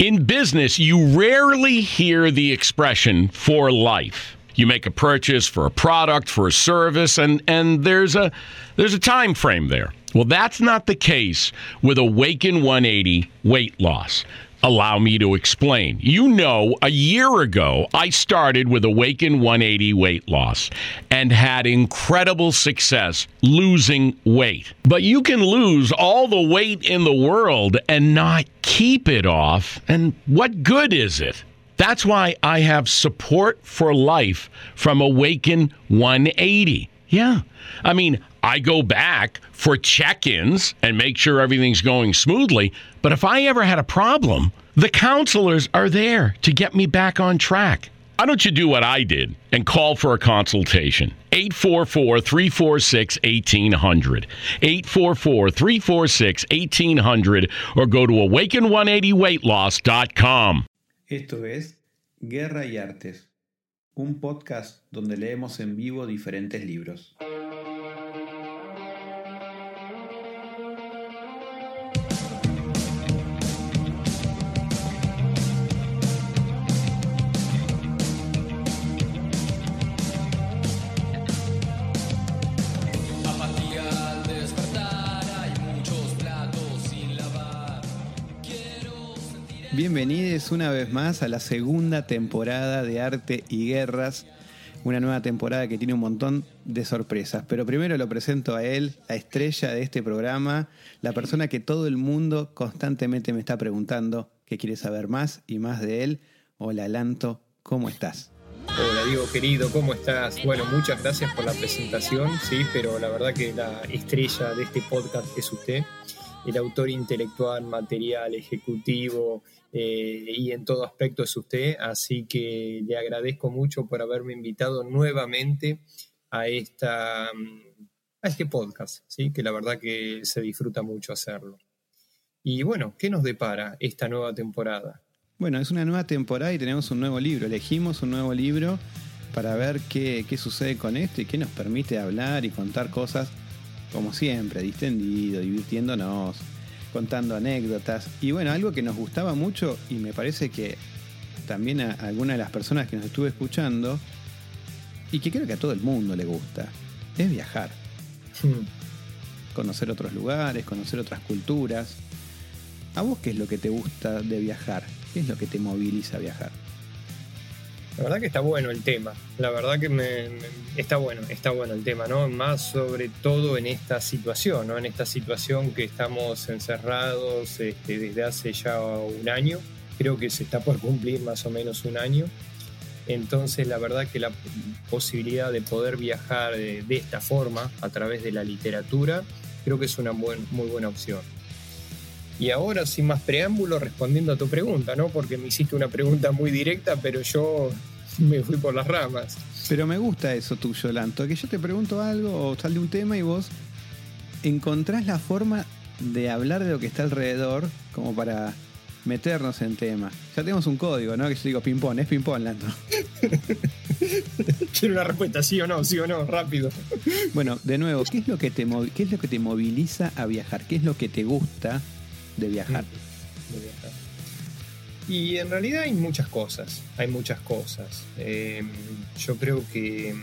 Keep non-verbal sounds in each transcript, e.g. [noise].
In business, you rarely hear the expression for life. You make a purchase for a product, for a service, and, and there's a there's a time frame there. Well, that's not the case with Awaken 180 weight loss. Allow me to explain. You know, a year ago, I started with Awaken 180 weight loss and had incredible success losing weight. But you can lose all the weight in the world and not keep it off. And what good is it? That's why I have support for life from Awaken 180. Yeah. I mean, I go back for check ins and make sure everything's going smoothly. But if I ever had a problem, the counselors are there to get me back on track. Why don't you do what I did and call for a consultation? 844 346 1800. 844 346 1800 or go to awaken180weightloss.com. Esto es Guerra y Artes, un podcast donde leemos en vivo diferentes libros. Bienvenidos una vez más a la segunda temporada de Arte y Guerras, una nueva temporada que tiene un montón de sorpresas. Pero primero lo presento a él, la estrella de este programa, la persona que todo el mundo constantemente me está preguntando que quiere saber más y más de él. Hola Lanto, ¿cómo estás? Hola Diego querido, ¿cómo estás? Bueno, muchas gracias por la presentación, sí, pero la verdad que la estrella de este podcast es usted, el autor intelectual, material, ejecutivo eh, y en todo aspecto es usted, así que le agradezco mucho por haberme invitado nuevamente a, esta, mm, a este podcast, sí, que la verdad que se disfruta mucho hacerlo. Y bueno, ¿qué nos depara esta nueva temporada? Bueno, es una nueva temporada y tenemos un nuevo libro. Elegimos un nuevo libro para ver qué, qué sucede con esto y qué nos permite hablar y contar cosas, como siempre, distendido, divirtiéndonos, contando anécdotas. Y bueno, algo que nos gustaba mucho y me parece que también a algunas de las personas que nos estuve escuchando, y que creo que a todo el mundo le gusta, es viajar. Conocer otros lugares, conocer otras culturas. ¿A vos qué es lo que te gusta de viajar? ¿Qué es lo que te moviliza a viajar? La verdad que está bueno el tema. La verdad que me, me- está bueno, está bueno el tema, ¿no? Más sobre todo en esta situación, ¿no? En esta situación que estamos encerrados este, desde hace ya un año. Creo que se está por cumplir más o menos un año. Entonces, la verdad que la posibilidad de poder viajar de, de esta forma, a través de la literatura, creo que es una buen- muy buena opción. Y ahora, sin más preámbulo, respondiendo a tu pregunta, ¿no? Porque me hiciste una pregunta muy directa, pero yo me fui por las ramas. Pero me gusta eso tuyo, Lanto, que yo te pregunto algo o sale un tema y vos encontrás la forma de hablar de lo que está alrededor como para meternos en tema. Ya tenemos un código, ¿no? Que yo digo ping-pong, es ping-pong, Lanto. [laughs] Quiero una respuesta, sí o no, sí o no, rápido. Bueno, de nuevo, ¿qué es lo que te, qué es lo que te moviliza a viajar? ¿Qué es lo que te gusta de viajar? de viajar. Y en realidad hay muchas cosas, hay muchas cosas. Eh, yo creo que,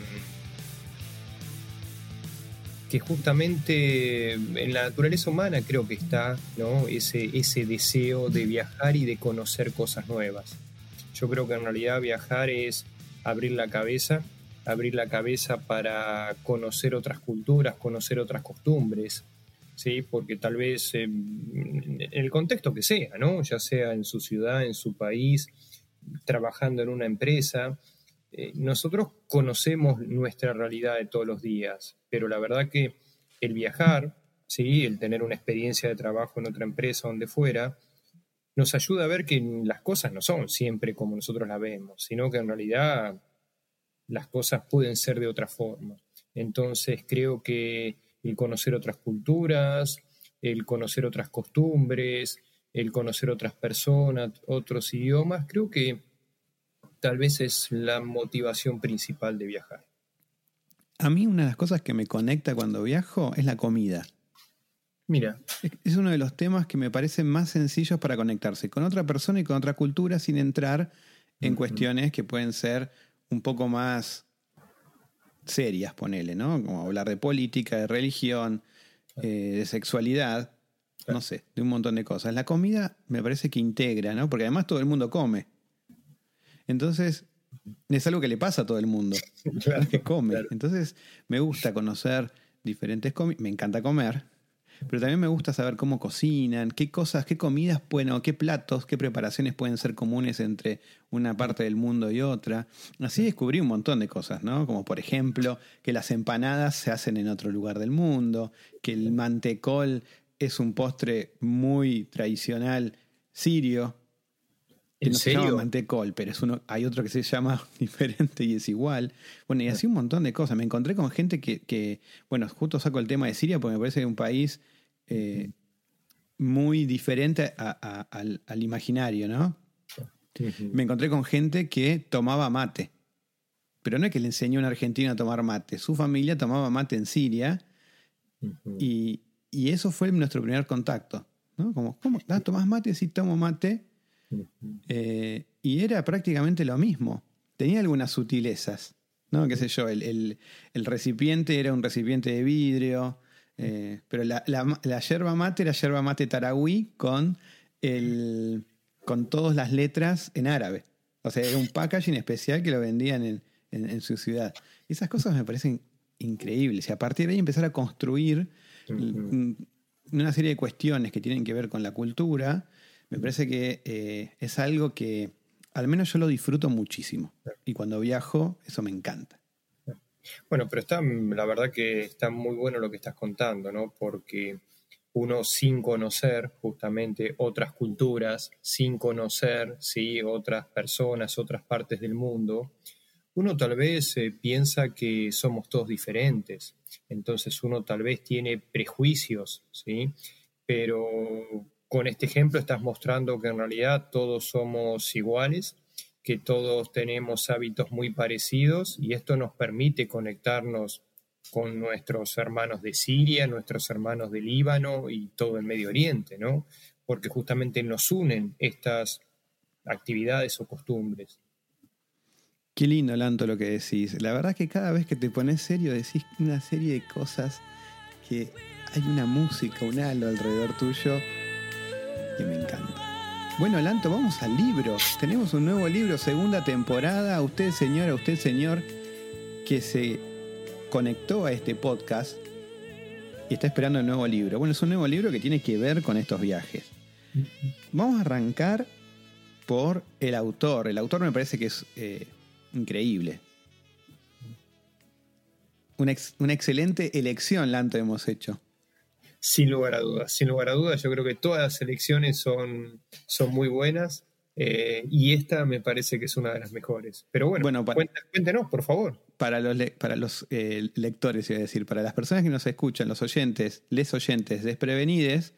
que justamente en la naturaleza humana creo que está ¿no? ese, ese deseo de viajar y de conocer cosas nuevas. Yo creo que en realidad viajar es abrir la cabeza, abrir la cabeza para conocer otras culturas, conocer otras costumbres, ¿sí? porque tal vez en el contexto que sea, ¿no? ya sea en su ciudad, en su país, trabajando en una empresa, eh, nosotros conocemos nuestra realidad de todos los días, pero la verdad que el viajar, ¿sí? el tener una experiencia de trabajo en otra empresa, donde fuera, nos ayuda a ver que las cosas no son siempre como nosotros las vemos, sino que en realidad las cosas pueden ser de otra forma. Entonces creo que el conocer otras culturas, el conocer otras costumbres, el conocer otras personas, otros idiomas, creo que tal vez es la motivación principal de viajar. A mí una de las cosas que me conecta cuando viajo es la comida. Mira, Es- Es uno de los temas que me parecen más sencillos para conectarse con otra persona y con otra cultura sin entrar en cuestiones que pueden ser un poco más serias, ponele, ¿no? Como hablar de política, de religión, eh, de sexualidad, no sé, de un montón de cosas. La comida me parece que integra, ¿no? Porque además todo el mundo come. Entonces, es algo que le pasa a todo el mundo [laughs] claro, que come. claro. Entonces, me gusta conocer diferentes comidas. Me encanta comer, pero también me gusta saber cómo cocinan, qué cosas, qué comidas, bueno, qué platos, qué preparaciones pueden ser comunes entre una parte del mundo y otra. Así descubrí un montón de cosas, ¿no? Como por ejemplo, que las empanadas se hacen en otro lugar del mundo, que el mantecol es un postre muy tradicional sirio, que ¿En no se llama mantecol, pero es uno, hay otro que se llama [laughs] diferente y es igual. Bueno, y así un montón de cosas. Me encontré con gente que, que bueno, justo saco el tema de Siria porque me parece que es un país eh, muy diferente a- a- al, al imaginario, ¿no? Me encontré con gente que tomaba mate. Pero no es que le enseñó a un argentino a tomar mate. Su familia tomaba mate en Siria y, y eso fue nuestro primer contacto. ¿no? Como, ¿cómo? Ah, ¿Tomás mate? Sí, tomo mate. Eh, y era prácticamente lo mismo. Tenía algunas sutilezas. ¿No? ¿Qué sé yo? El, el- el recipiente era un recipiente de vidrio. eh, pero la, la, la yerba mate era yerba mate taragüí con, el, con todas las letras en árabe. O sea, era un packaging especial que lo vendían en, en- en su ciudad. Y esas cosas me parecen increíbles. Y a partir de ahí empezar a construir mm, una serie de cuestiones que tienen que ver con la cultura, me parece que eh, es algo que al menos yo lo disfruto muchísimo. Y cuando viajo, eso me encanta. Bueno, pero está, la verdad que está muy bueno lo que estás contando, ¿no? Porque uno sin conocer justamente otras culturas, sin conocer, ¿sí? Otras personas, otras partes del mundo, uno tal vez eh, piensa que somos todos diferentes. Entonces uno tal vez tiene prejuicios, ¿sí? Pero con este ejemplo estás mostrando que en realidad todos somos iguales que todos tenemos hábitos muy parecidos y esto nos permite conectarnos con nuestros hermanos de Siria, nuestros hermanos de Líbano y todo el Medio Oriente, ¿no? Porque justamente nos unen estas actividades o costumbres. Qué lindo, Lanto, lo que decís. La verdad que cada vez que te pones serio decís una serie de cosas que hay una música, un halo alrededor tuyo que me encanta. Bueno, Lanto, vamos al libro. Tenemos un nuevo libro, segunda temporada. Usted, señora, usted, señor, que se conectó a este podcast y está esperando el nuevo libro. Bueno, es un nuevo libro que tiene que ver con estos viajes. Vamos a arrancar por el autor. El autor me parece que es eh, increíble. Una, una excelente elección, Lanto, hemos hecho. Sin lugar a dudas, sin lugar a dudas, yo creo que todas las elecciones son, son muy buenas eh, y esta me parece que es una de las mejores. Pero bueno, Bueno, para- cuéntenos, por favor. Para los, le- para los eh, lectores, iba a decir, para las personas que nos escuchan, los oyentes, les oyentes desprevenides,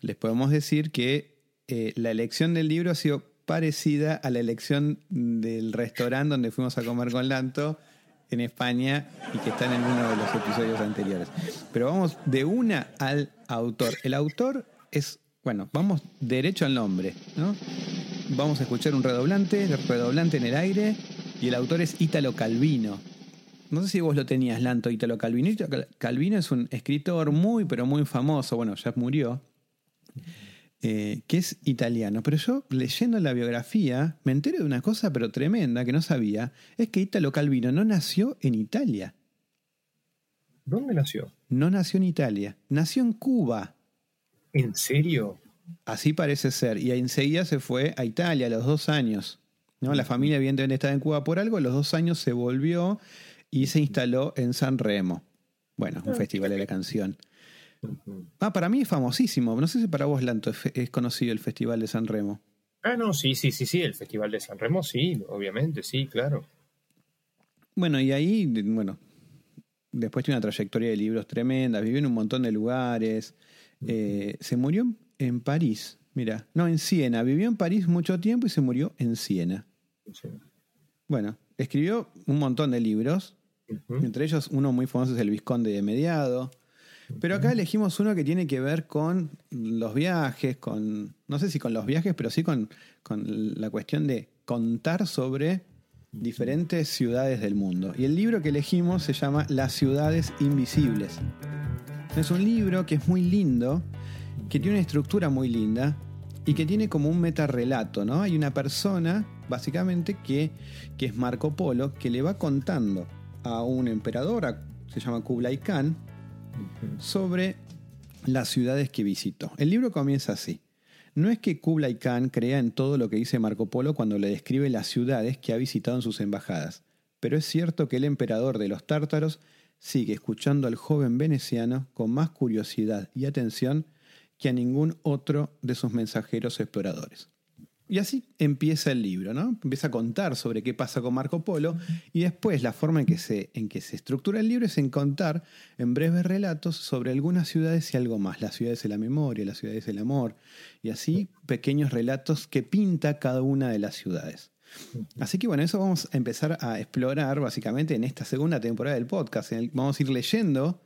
les podemos decir que eh, la elección del libro ha sido parecida a la elección del restaurante donde fuimos a comer con Lanto en España y que está en uno de los episodios anteriores. Pero vamos de una al autor. El autor es, bueno, vamos derecho al nombre, ¿no? Vamos a escuchar un redoblante, redoblante en el aire, y el autor es Ítalo Calvino. No sé si vos lo tenías, Lanto, Ítalo Calvino. Calvino es un escritor muy, pero muy famoso, bueno, ya murió, eh, que es italiano. Pero yo, leyendo la biografía, me entero de una cosa, pero tremenda, que no sabía, es que Ítalo Calvino no nació en Italia. ¿Dónde nació? No nació en Italia, nació en Cuba. ¿En serio? Así parece ser. Y enseguida se fue a Italia a los dos años. ¿no? La familia evidentemente estaba en Cuba por algo. A los dos años se volvió y se instaló en San Remo. Bueno, un festival de la canción. Ah, para mí es famosísimo. No sé si para vos, Lanto, es, conocido el Festival de San Remo. Ah, no, sí, sí, sí, sí, el Festival de San Remo, sí, obviamente, sí, claro. Bueno, y ahí, bueno, después tiene una trayectoria de libros tremenda, vivió en un montón de lugares. Eh, se murió en- París, mira, no, en Siena. Vivió en París mucho tiempo y se murió en Siena. Sí. Bueno, escribió un montón de libros, entre ellos uno muy famoso es El Visconde de Mediado. Pero acá elegimos uno que tiene que ver con los viajes, con, no sé si con los viajes, pero sí con, la cuestión de contar sobre diferentes ciudades del mundo. Y el libro que elegimos se llama Las ciudades invisibles. Es un libro que es muy lindo, que tiene una estructura muy linda y que tiene como un metarrelato, ¿no? Hay una persona, básicamente, que, que es Marco Polo, que le va contando a un emperador, se llama Kublai Khan, sobre las ciudades que visitó. El libro comienza así. No es que Kublai Khan crea en todo lo que dice Marco Polo cuando le describe las ciudades que ha visitado en sus embajadas, pero es cierto que el emperador de los tártaros sigue escuchando al joven veneciano con más curiosidad y atención que a ningún otro de sus mensajeros exploradores. Y así empieza el libro, ¿no? Empieza a contar sobre qué pasa con Marco Polo y después la forma en que se, en que se estructura el libro es en contar en breves relatos sobre algunas ciudades y algo más, las ciudades de la memoria, las ciudades del amor, y así pequeños relatos que pinta cada una de las ciudades. Así que bueno, eso vamos a empezar a explorar básicamente en esta segunda temporada del podcast. En el- vamos a ir leyendo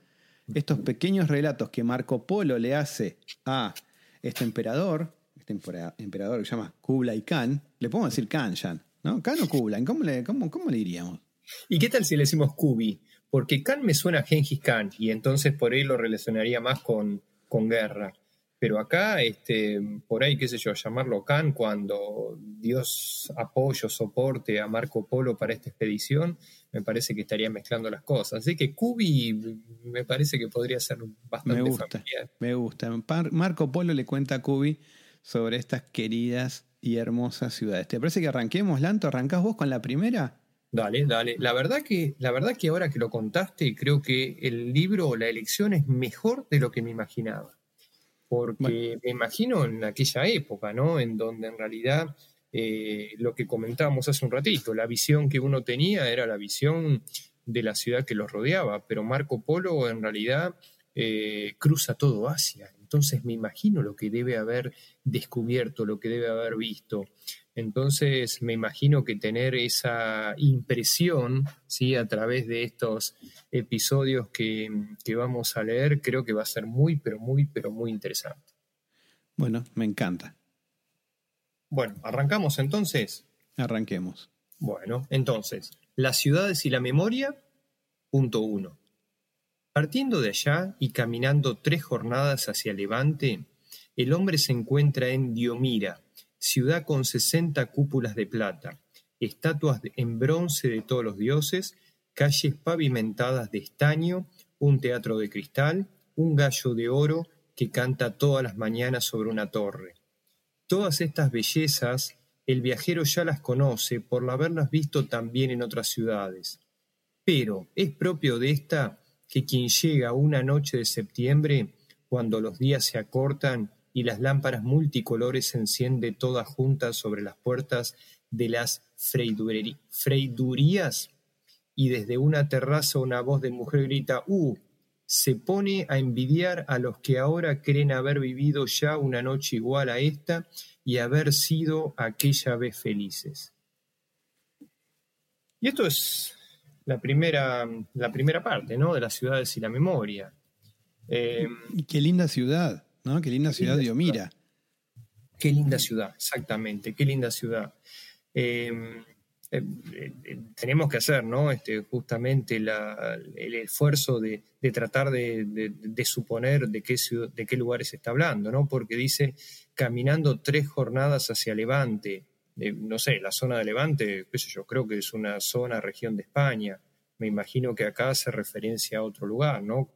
estos pequeños relatos que Marco Polo le hace a este emperador, este empera- emperador que se llama Kublai Khan. Le podemos decir Khan, Jan, ¿no? Khan o Kublai, ¿cómo le, cómo, cómo le diríamos? ¿Y qué tal si le decimos Kubi? Porque Khan me suena a Gengis Khan y entonces por ahí lo relacionaría más con, con guerra. Pero acá, este, por ahí, qué sé yo, llamarlo Khan cuando Dios apoyo, soporte a Marco Polo para esta expedición, me parece que estaría mezclando las cosas. Así que Kubi me parece que podría ser bastante Me gusta, familiar. me gusta. Marco Polo le cuenta a Kubi sobre estas queridas y hermosas ciudades. ¿Te parece que arranquemos, Lanto? ¿Arrancás vos con la primera? Dale, dale. La verdad que, la verdad que ahora que lo contaste, creo que el libro o la elección es mejor de lo que me imaginaba. Porque Bueno. me imagino en aquella época, ¿no? En donde en realidad eh, lo que comentábamos hace un ratito, la visión que uno tenía era la visión de la ciudad que los rodeaba, pero Marco Polo en realidad eh, cruza todo Asia. Entonces me imagino lo que debe haber descubierto, lo que debe haber visto. Entonces me imagino que tener esa impresión ¿sí? a través de estos episodios que, que vamos a leer, creo que va a ser muy, pero muy, pero muy interesante. Bueno, me encanta. Bueno, arrancamos entonces. Arranquemos. Bueno, entonces, las ciudades y la memoria, punto uno. Partiendo de allá y caminando tres jornadas hacia Levante, el hombre se encuentra en Diomira, ciudad con 60 cúpulas de plata, estatuas en bronce de todos los dioses, calles pavimentadas de estaño, un teatro de cristal, un gallo de oro que canta todas las mañanas sobre una torre. Todas estas bellezas el viajero ya las conoce por haberlas visto también en otras ciudades. Pero es propio de esta que quien llega una noche de septiembre, cuando los días se acortan y las lámparas multicolores se encienden todas juntas sobre las puertas de las freidurías, y desde una terraza una voz de mujer grita ¡Uh! se pone a envidiar a los que ahora creen haber vivido ya una noche igual a esta y haber sido aquella vez felices. Y esto es la primera, la primera parte, ¿no? De las ciudades y la memoria. Eh, Y qué linda ciudad, ¿no? Qué linda ciudad linda Diomira. Qué linda ciudad, exactamente, qué linda ciudad. Eh, eh, eh, tenemos que hacer, ¿no? Este, justamente la- el esfuerzo de, de tratar de, de- de suponer de qué, ciudad- de qué lugares se está hablando, ¿no? Porque dice, caminando tres jornadas hacia Levante, eh, no sé, la zona de Levante, qué sé yo, creo que es una zona, región de España. Me imagino que acá hace referencia a otro lugar, ¿no?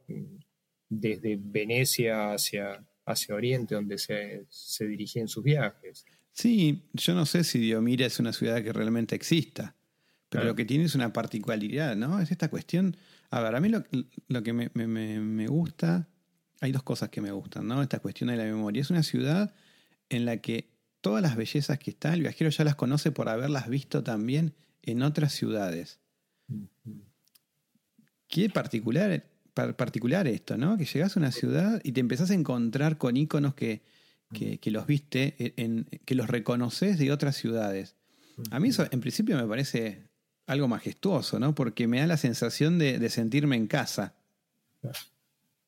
Desde Venecia hacia, hacia Oriente, donde se, se dirigían sus viajes. Sí, yo no sé si Diomira es una ciudad que realmente exista, pero lo que tiene es una particularidad, ¿no? Es esta cuestión. A ver, a mí lo, lo que me- me- me gusta, hay dos cosas que me gustan, ¿no? Esta cuestión de la memoria. Es una ciudad en la que todas las bellezas que están, el viajero ya las conoce por haberlas visto también en otras ciudades. Qué particular, par- particular esto, ¿no? Que llegás a una ciudad y te empezás a encontrar con íconos que, que, que los viste, en, que los reconoces de otras ciudades. A mí eso en principio me parece algo majestuoso, ¿no? Porque me da la sensación de, de sentirme en casa.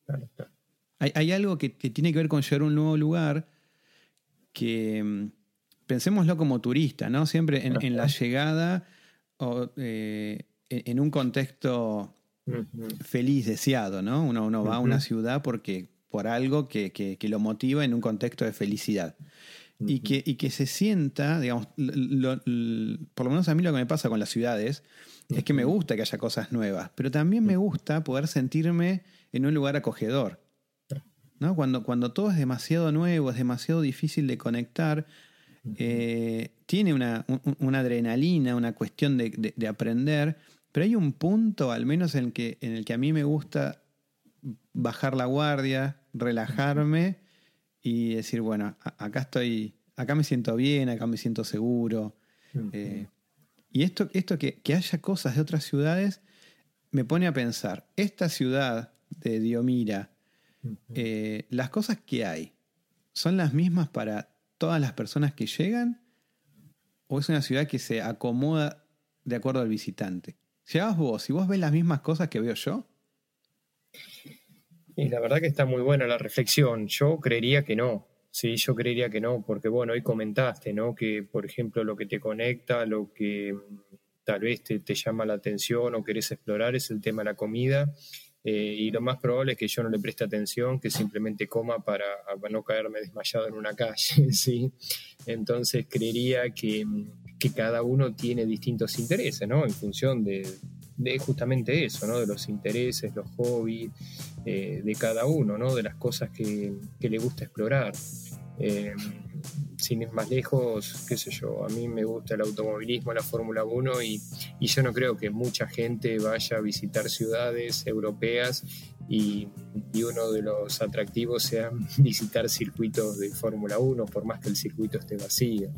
claro, claro. Hay, hay algo que, que tiene que ver con llegar a un nuevo lugar que mm, pensémoslo como turista, ¿no? Siempre en, en la llegada o eh, en, en un contexto feliz, deseado, ¿no? Uno, uno va a una ciudad porque por algo que, que- que lo motiva en un contexto de felicidad. y, que, y que se sienta, digamos, lo- lo- por lo menos a mí lo que me pasa con las ciudades es que me gusta que haya cosas nuevas, pero también me gusta poder sentirme en un lugar acogedor. ¿No? Cuando, cuando todo es demasiado nuevo, es demasiado difícil de conectar, eh, tiene una, un- una adrenalina, una cuestión de, de- de aprender, pero hay un punto, al menos en el, que, en el que a mí me gusta bajar la guardia, relajarme y decir, bueno, acá estoy, acá me siento bien, acá me siento seguro. Eh, y esto, esto que, que haya cosas de otras ciudades me pone a pensar, esta ciudad de Diomira, eh, las cosas que hay, ¿son las mismas para todas las personas que llegan? ¿O es una ciudad que se acomoda de acuerdo al visitante? Llegás vos y vos ves las mismas cosas que veo yo. Y la verdad que está muy buena la reflexión. Yo creería que no. Sí, yo creería que no, porque bueno, hoy comentaste, ¿no? Que, por ejemplo, lo que te conecta, lo que mm, tal vez te, te llama la atención o querés explorar es el tema de la comida. Eh, y lo más probable es que yo no le preste atención, que simplemente coma para, para no caerme desmayado en una calle, [laughs] ¿sí? Entonces creería que, que cada uno tiene distintos intereses, ¿no? En función de, de justamente eso, ¿no? De los intereses, los hobbies, eh, de cada uno, ¿no? De las cosas que, que le gusta explorar. Eh, sin ir más lejos, qué sé yo, a mí me gusta el automovilismo, la Fórmula 1 y, yo no creo que mucha gente vaya a visitar ciudades europeas y, uno de los atractivos sea [laughs] visitar circuitos de Fórmula 1, por más que el circuito esté vacío.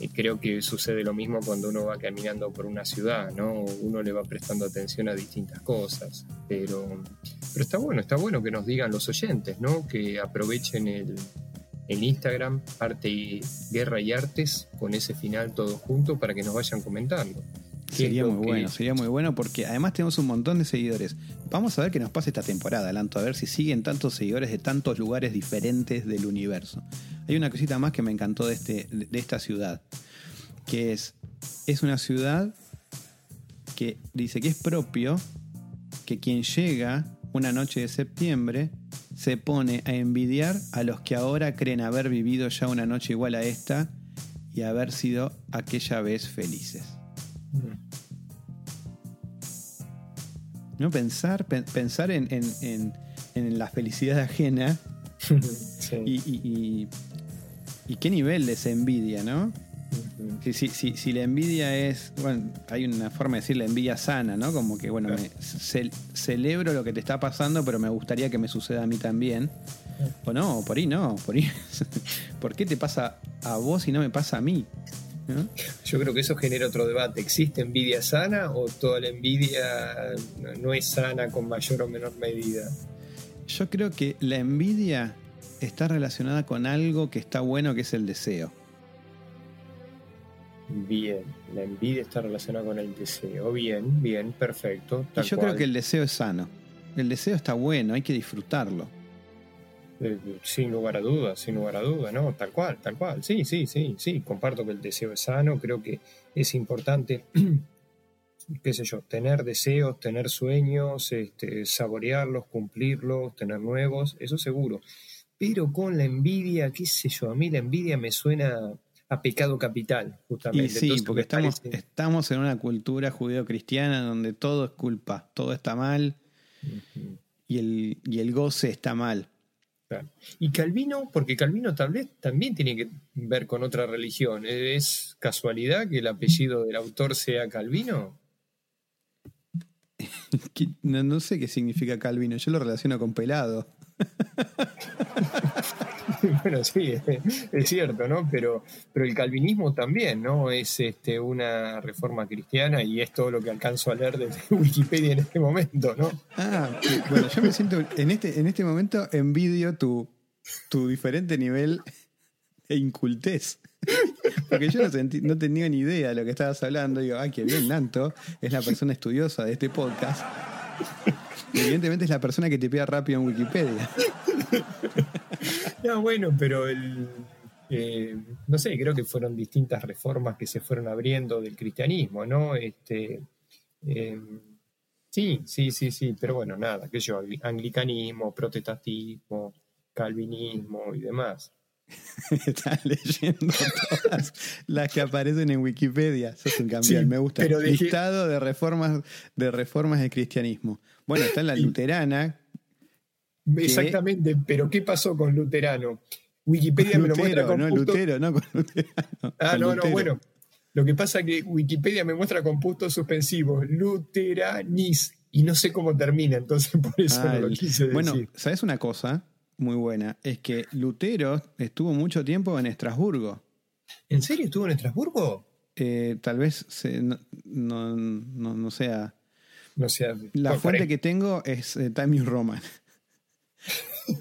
Y creo que sucede lo mismo cuando uno va caminando por una ciudad, ¿no? Uno le va prestando atención a distintas cosas, pero, pero está bueno, está bueno que nos digan los oyentes, ¿no? Que aprovechen el, el Instagram, Arte y Guerra y Artes, con ese final todo junto para que nos vayan comentando. ¿Qué Sería muy bueno, sería muy bueno porque además tenemos un montón de seguidores. Vamos a ver qué nos pasa esta temporada, Adelanto, a ver si siguen tantos seguidores de tantos lugares diferentes del universo. Hay una cosita más que me encantó de, este, de esta ciudad, que es, es una ciudad que dice que es propio que quien llega una noche de septiembre se pone a envidiar a los que ahora creen haber vivido ya una noche igual a esta y haber sido aquella vez felices. ¿no? Pensar, pen- pensar en, en- en- en la felicidad ajena [laughs] Sí. y, y- y- y qué nivel de envidia, ¿no? Si, si- si- si la envidia es, bueno, hay una forma de decir la envidia sana, ¿no? Como que, bueno, Claro. me ce- celebro lo que te está pasando, pero me gustaría que me suceda a mí también. O no, por ahí no, por ahí. [laughs] ¿Por qué te pasa a vos y no me pasa a mí? ¿No? Yo creo que eso genera otro debate. ¿Existe envidia sana o toda la envidia no es sana con mayor o menor medida? Yo creo que la envidia está relacionada con algo que está bueno, que es el deseo. Bien, la envidia está relacionada con el deseo. Bien, bien, perfecto. Y yo cual. creo que el deseo es sano. El deseo está bueno, hay que disfrutarlo. Eh, sin lugar a dudas, sin lugar a dudas, ¿no? Tal cual, tal cual. Sí, sí, sí, sí. Comparto que el deseo es sano. Creo que es importante, [clears throat] qué sé yo, tener deseos, tener sueños, este, saborearlos, cumplirlos, tener nuevos, eso seguro. Pero con la envidia, qué sé yo, a mí la envidia me suena a pecado capital, justamente. Y sí, Entonces, porque estamos, parece- estamos en una cultura judeo-cristiana donde todo es culpa, todo está mal y el, y el goce está mal. Claro. Y Calvino, porque Calvino tal vez también tiene que ver con otra religión. ¿Es casualidad que el apellido del autor sea Calvino? [laughs] No, no sé qué significa Calvino, yo lo relaciono con pelado. [laughs] [laughs] bueno, sí, es, [laughs] es cierto, ¿no? Pero, pero el calvinismo también, ¿no? Es este, una reforma cristiana y es todo lo que alcanzo a leer de [laughs] Wikipedia en este momento, ¿no? Ah, bueno, yo me siento, en este, en este momento envidio tu, tu diferente nivel de incultez. Porque yo no, sentí- no tenía ni idea de lo que estabas hablando. Digo, ay, qué bien, Nanto es la persona estudiosa de este podcast. Evidentemente es la persona que te pida rápido en Wikipedia. [laughs] No, bueno, pero el, eh, no sé, creo que fueron distintas reformas que se fueron abriendo del cristianismo, ¿no? Este, eh, sí, sí, sí, sí, pero bueno, nada, que yo, anglicanismo, protestantismo, calvinismo y demás. [laughs] Estás leyendo todas las que aparecen en Wikipedia. Eso es un campeón, Sí, me gusta. pero dejé- Listado de reformas, de reformas del cristianismo. Bueno, está la luterana. Exactamente, pero ¿qué pasó con Luterano? Wikipedia me lo muestra Lutero, con no puntos- Lutero, no con Luterano. Ah, con no, no, Lutero. bueno. Lo que pasa es que Wikipedia me muestra con puntos suspensivos, luteranis, y no sé cómo termina, entonces [laughs] por eso Ah, no lo el- quise decir. Bueno, ¿sabes una cosa muy buena? Es que Lutero estuvo mucho tiempo en Estrasburgo. ¿En serio estuvo en Estrasburgo? Eh, tal vez se- no, no, no- no sea. No. La fuente que tengo es eh, Time New Roman.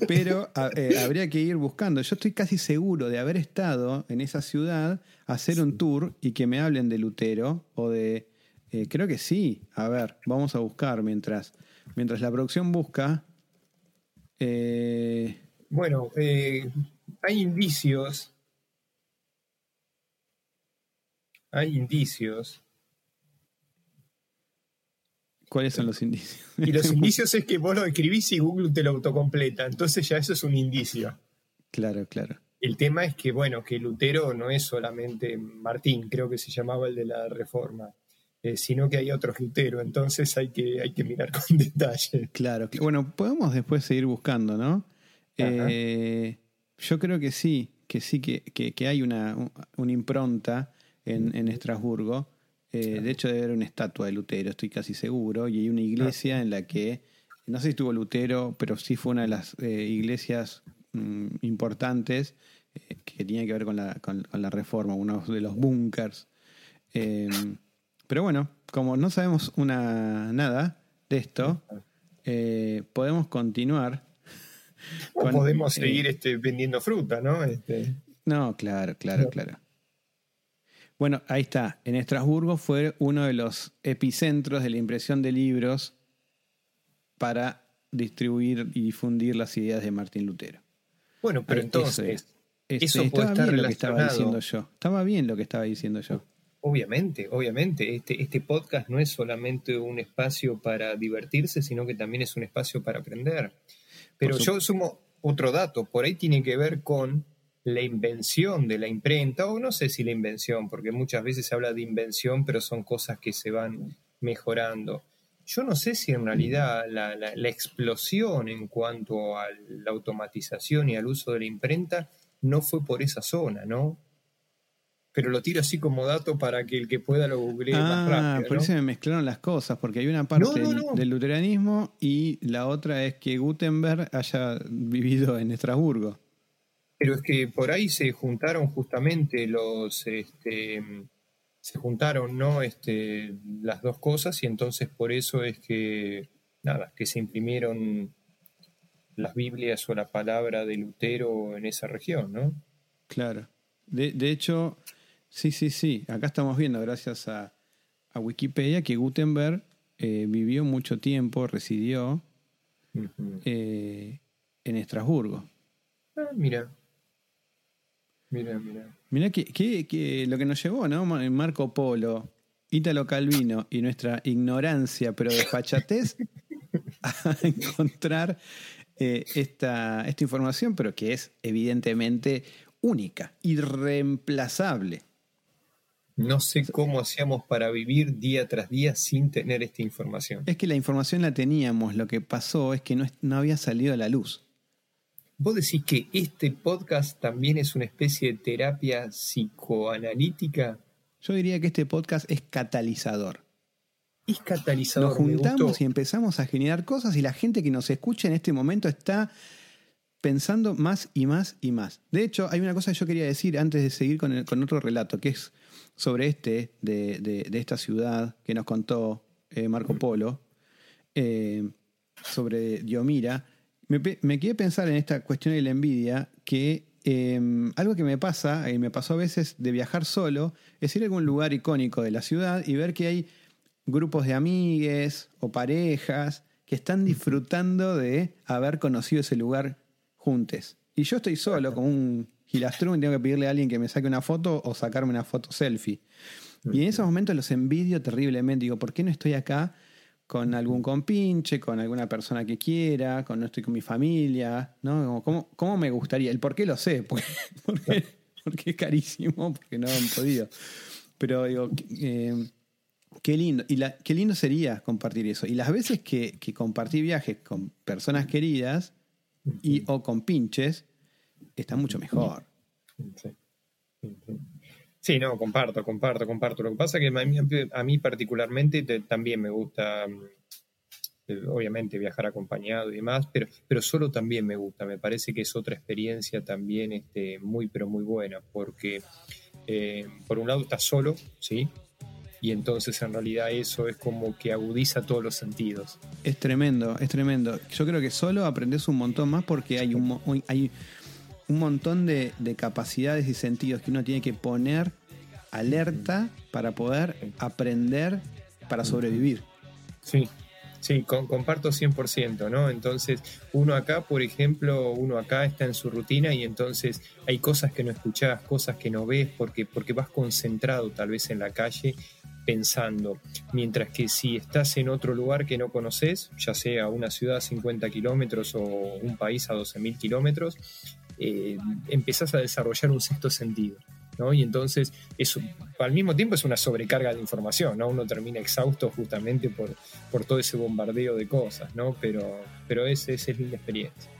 Pero a- eh, habría que ir buscando. Yo estoy casi seguro de haber estado en esa ciudad, hacer un tour y que me hablen de Lutero o de. eh, creo que sí. A ver, vamos a buscar mientras, mientras la producción busca. Eh, Bueno, hay indicios. Hay indicios. ¿Cuáles son los indicios? Y los indicios es que vos lo escribís y Google te lo autocompleta. Entonces ya eso es un indicio. claro, claro. El tema es que, bueno, que Lutero no es solamente Martín, creo que se llamaba el de la Reforma, eh, sino que hay otros Lutero, entonces hay que, hay que mirar [laughs] con detalle. Claro, cl- bueno, podemos después seguir buscando, ¿no? Eh, yo creo que sí, que sí, que, que- que hay una, un- una impronta en, en Estrasburgo. Eh, De hecho, debe haber una estatua de Lutero, estoy casi seguro, y hay una iglesia en la que, no sé si estuvo Lutero, pero sí fue una de las eh, iglesias mm, importantes eh, que tenía que ver con la, con, con la reforma, uno de los búnkers. Eh, pero bueno, como no sabemos una nada de esto, eh, podemos continuar. O con- podemos seguir este, vendiendo fruta, ¿no? Este, No, claro, claro, No. claro. Bueno, ahí está. En Estrasburgo fue uno de los epicentros de la impresión de libros para distribuir y difundir las ideas de Martín Lutero. bueno, pero entonces, eso estaba puede estar bien lo que estaba diciendo yo. Estaba bien lo que estaba diciendo yo. obviamente, obviamente, este, este podcast no es solamente un espacio para divertirse, sino que también es un espacio para aprender. Pero yo sumo otro dato, por ahí tiene que ver con la invención de la imprenta, o no sé si la invención, porque muchas veces se habla de invención, pero son cosas que se van mejorando. Yo no sé si en realidad la, la- la explosión en cuanto a la automatización y al uso de la imprenta no fue por esa zona, ¿no? Pero lo tiro así como dato para que el que pueda lo googlee más Ah, rápido. por ¿no? eso me mezclaron las cosas, porque hay una parte No, no. del luteranismo y la otra es que Gutenberg haya vivido en Estrasburgo. Pero es que por ahí se juntaron justamente los, este, se juntaron, ¿no? Este, las dos cosas y entonces por eso es que, nada, que se imprimieron las Biblias o la palabra de Lutero en esa región, ¿no? Claro. De, de hecho, sí, sí, sí. Acá estamos viendo, gracias a, a Wikipedia, que Gutenberg eh, vivió mucho tiempo, residió eh, en Estrasburgo. Ah, mira. Mira, mira. Mirá que, que- que lo que nos llevó, ¿no? Ma- Marco Polo, Ítalo Calvino y nuestra ignorancia, pero desfachatez, [laughs] a encontrar eh, esta, esta información, pero que es evidentemente única, irreemplazable. No sé cómo hacíamos para vivir día tras día sin tener esta información. Es que la información la teníamos, lo que pasó es que no, no había salido a la luz. ¿Vos decís que este podcast también es una especie de terapia psicoanalítica? Yo diría que este podcast es catalizador. Es catalizador. Nos juntamos y empezamos a generar cosas y la gente que nos escucha en este momento está pensando más y más y más. De hecho, hay una cosa que yo quería decir antes de seguir con, el- con otro relato, que es sobre este, de, de- de esta ciudad que nos contó eh, Marco Polo, eh, sobre Diomira. Me, me quedé pensar en esta cuestión de la envidia, que eh, algo que me pasa, y me pasó a veces de viajar solo, es ir a algún lugar icónico de la ciudad y ver que hay grupos de amigues o parejas que están disfrutando de haber conocido ese lugar juntos. Y yo estoy solo, como un gilastrón, y tengo que pedirle a alguien que me saque una foto o sacarme una foto selfie. Y en esos momentos los envidio terriblemente. Digo, ¿por qué no estoy acá con algún compinche, con alguna persona que quiera, con no estoy con mi familia? ¿no? Como, ¿cómo, cómo me gustaría? El por qué lo sé, [laughs] porque, porque, porque es carísimo, porque no han podido. Pero digo, eh, qué lindo. Y la, qué lindo sería compartir eso. Y las veces que, que compartí viajes con personas queridas y o con pinches, está mucho mejor. Sí. Sí, sí. Sí, no, comparto, comparto, comparto. Lo que pasa es que a mí, particularmente te- también me gusta, mm, obviamente, viajar acompañado y demás, pero, pero solo también me gusta. Me parece que es otra experiencia también este, muy, pero muy buena, porque eh, por un lado estás solo, ¿sí? Y entonces en realidad eso es como que agudiza todos los sentidos. Es tremendo, es tremendo. Yo creo que solo aprendes un montón más porque hay un, hay un montón de, de capacidades y sentidos que uno tiene que poner alerta para poder aprender para sobrevivir. Sí, sí, con- comparto 100%, ¿no? Entonces, uno acá, por ejemplo, uno acá está en su rutina y entonces hay cosas que no escuchás, cosas que no ves, porque, porque vas concentrado tal vez en la calle pensando, mientras que si estás en otro lugar que no conoces, ya sea una ciudad a 50 kilómetros o un país a 12.000 kilómetros, eh, empezás a desarrollar un sexto sentido. ¿no? Y entonces, eso, al mismo tiempo es una sobrecarga de información, ¿no? Uno termina exhausto justamente por, por todo ese bombardeo de cosas, ¿no? Pero, pero es, es, es linda experiencia.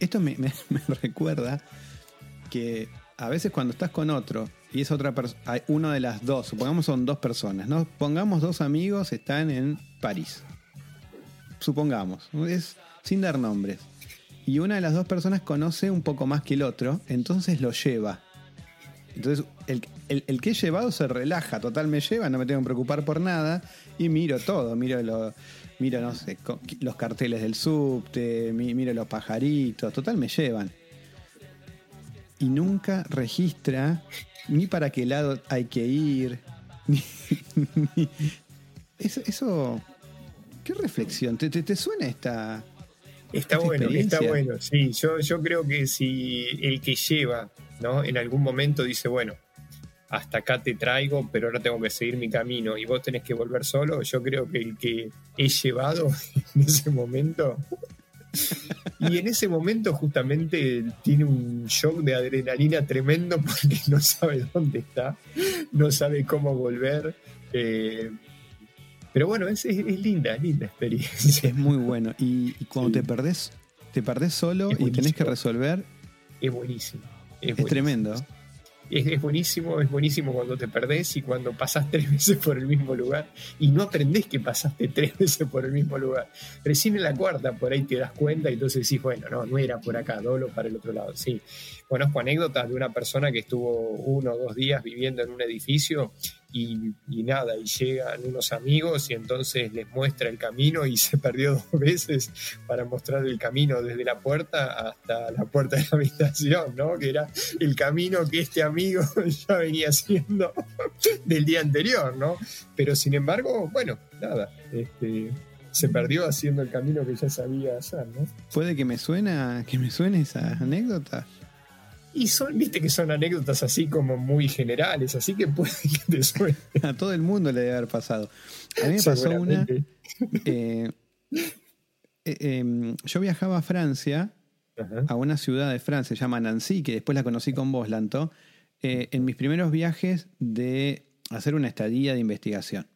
Esto me, me- [laughs] me recuerda que a veces cuando estás con otro y es otra persona, uno de las dos, supongamos son dos personas, ¿no? Pongamos dos amigos, están en París. Supongamos, es sin dar nombres. Y una de las dos personas conoce un poco más que el otro, entonces lo lleva. Entonces, el, el- que he llevado se relaja, total me lleva, no me tengo que preocupar por nada y miro todo, miro, lo, miro no sé, los carteles del subte, mi- miro los pajaritos, total me llevan. Y nunca registra ni para qué lado hay que ir, [laughs] eso, eso- ¿qué reflexión? ¿Te, te, te suena esta...? Está [laughs] bueno, está bueno. Sí, yo, yo creo que si el que lleva, ¿no? En algún momento dice, bueno, hasta acá te traigo, pero ahora tengo que seguir mi camino y vos tenés que volver solo, yo creo que el que he llevado [laughs] en ese momento. Y en ese momento justamente tiene un shock de adrenalina tremendo porque [laughs] no sabe dónde está, no sabe cómo volver. eh, pero bueno, es, es- es linda, linda experiencia. Es muy bueno. Y, y cuando Sí. te perdés, te perdés solo y tenés que resolver, Es buenísimo. es, buenísimo. tremendo. Es, es buenísimo, es buenísimo cuando te perdés y cuando pasás [laughs] tres veces por el mismo lugar y no aprendés que pasaste tres [laughs] veces por el mismo lugar. Recién en la cuarta por ahí te das cuenta y entonces decís, bueno, no, no era por acá, dolo para el otro lado. Sí, conozco anécdotas de una persona que estuvo uno o dos días viviendo en un edificio y, y nada, y llegan unos amigos y entonces les muestra el camino y [laughs] se perdió dos veces para mostrar el camino desde la puerta hasta la puerta de la habitación, ¿no? Que era el camino que este amigo [laughs] ya venía haciendo [laughs] del día anterior, ¿no? Pero sin embargo, bueno, nada, este, se perdió haciendo el camino que ya sabía hacer, ¿no? Puede que me suena, que me suene esa anécdota. Y son, viste que son anécdotas así como muy generales, así que puede que te suene. A todo el mundo le debe haber pasado. A mí me pasó una. eh, eh, em, yo viajaba a Francia, Ajá. a una ciudad de Francia, se llama Nancy, que después la conocí con vos, Lanto, eh, en mis primeros viajes de hacer una estadía de investigación.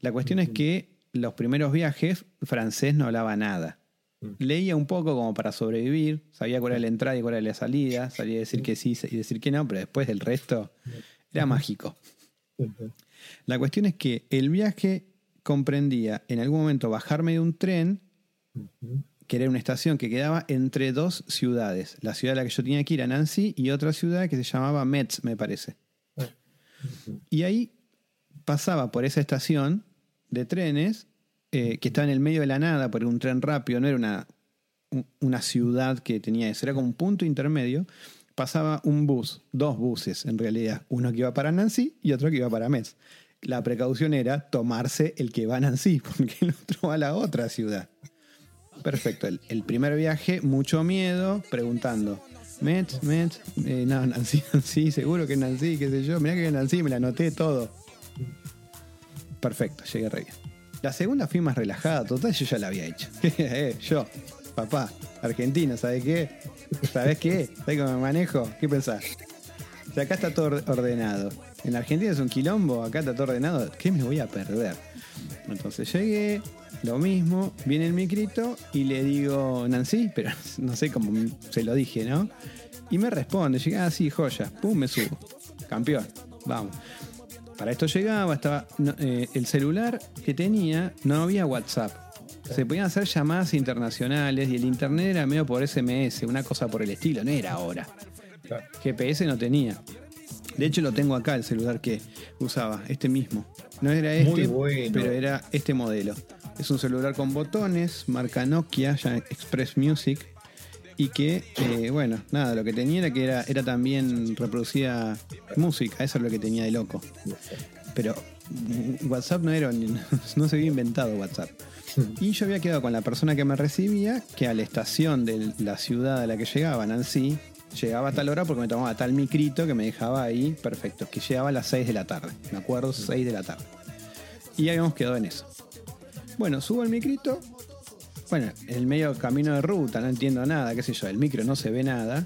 La cuestión es que los primeros viajes, francés no hablaba nada. Mm. Leía un poco como para sobrevivir, sabía cuál era la entrada y cuál era la salida, sabía decir que sí y decir que no, pero después el resto era mágico. La cuestión es que el viaje comprendía en algún momento bajarme de un tren, que era una estación que quedaba entre dos ciudades. La ciudad a la que yo tenía que ir era Nancy y otra ciudad que se llamaba Metz, me parece. Y ahí pasaba por esa estación de trenes eh, que estaba en el medio de la nada, por un tren rápido, no era una, un- una ciudad que tenía eso, era como un punto intermedio. Pasaba un bus, dos buses en realidad, uno que iba para Nancy y otro que iba para Metz. La precaución era tomarse el que va a Nancy, [laughs] porque el otro va a la otra ciudad. Perfecto. El, primer viaje, mucho miedo, preguntando. Met, Met, eh, no, Nancy, [laughs] Nancy, seguro que Nancy, qué sé yo. Mirá que Nancy, me la anoté todo. Perfecto, llegué re bien. La segunda fui más relajada, total, yo ya la había hecho. [laughs] Eh, yo, papá, argentino, ¿sabes qué? ¿Sabes qué? ¿Sabes cómo me manejo? ¿Qué pensás? Acá está todo or- ordenado. En Argentina es un quilombo, acá está todo ordenado. ¿Qué me voy a perder? Entonces llegué, lo mismo, viene el micrito y le digo, Nancy, pero [laughs] no sé cómo se lo dije, ¿no? Y me responde, llegué, ah, sí, joya, pum, me subo. Campeón, vamos. Para esto llegaba, estaba no, eh, el celular que tenía, no había WhatsApp. Se podían hacer llamadas internacionales y el internet era medio por SMS, una cosa por el estilo, no era ahora. Claro. GPS no tenía. De hecho, lo tengo acá, el celular que usaba, este mismo. No era este, bueno. pero era este modelo. Es un celular con botones, marca Nokia, ya Express Music. Y que, eh, bueno, nada, lo que tenía era que era, era también reproducía música, eso es lo que tenía de loco. Pero mm, WhatsApp no era, [laughs] no se había inventado WhatsApp. Y yo había quedado con la persona que me recibía, que a la estación de la ciudad a la que llegaba, Nancy, llegaba a tal hora porque me tomaba tal micrito que me dejaba ahí, perfecto, que llegaba a las 6 de la tarde. Me acuerdo, 6 de la tarde. Y habíamos quedado en eso. Bueno, subo el micrito. Bueno, el medio camino de ruta, no entiendo nada, qué sé yo, el micro no se ve nada.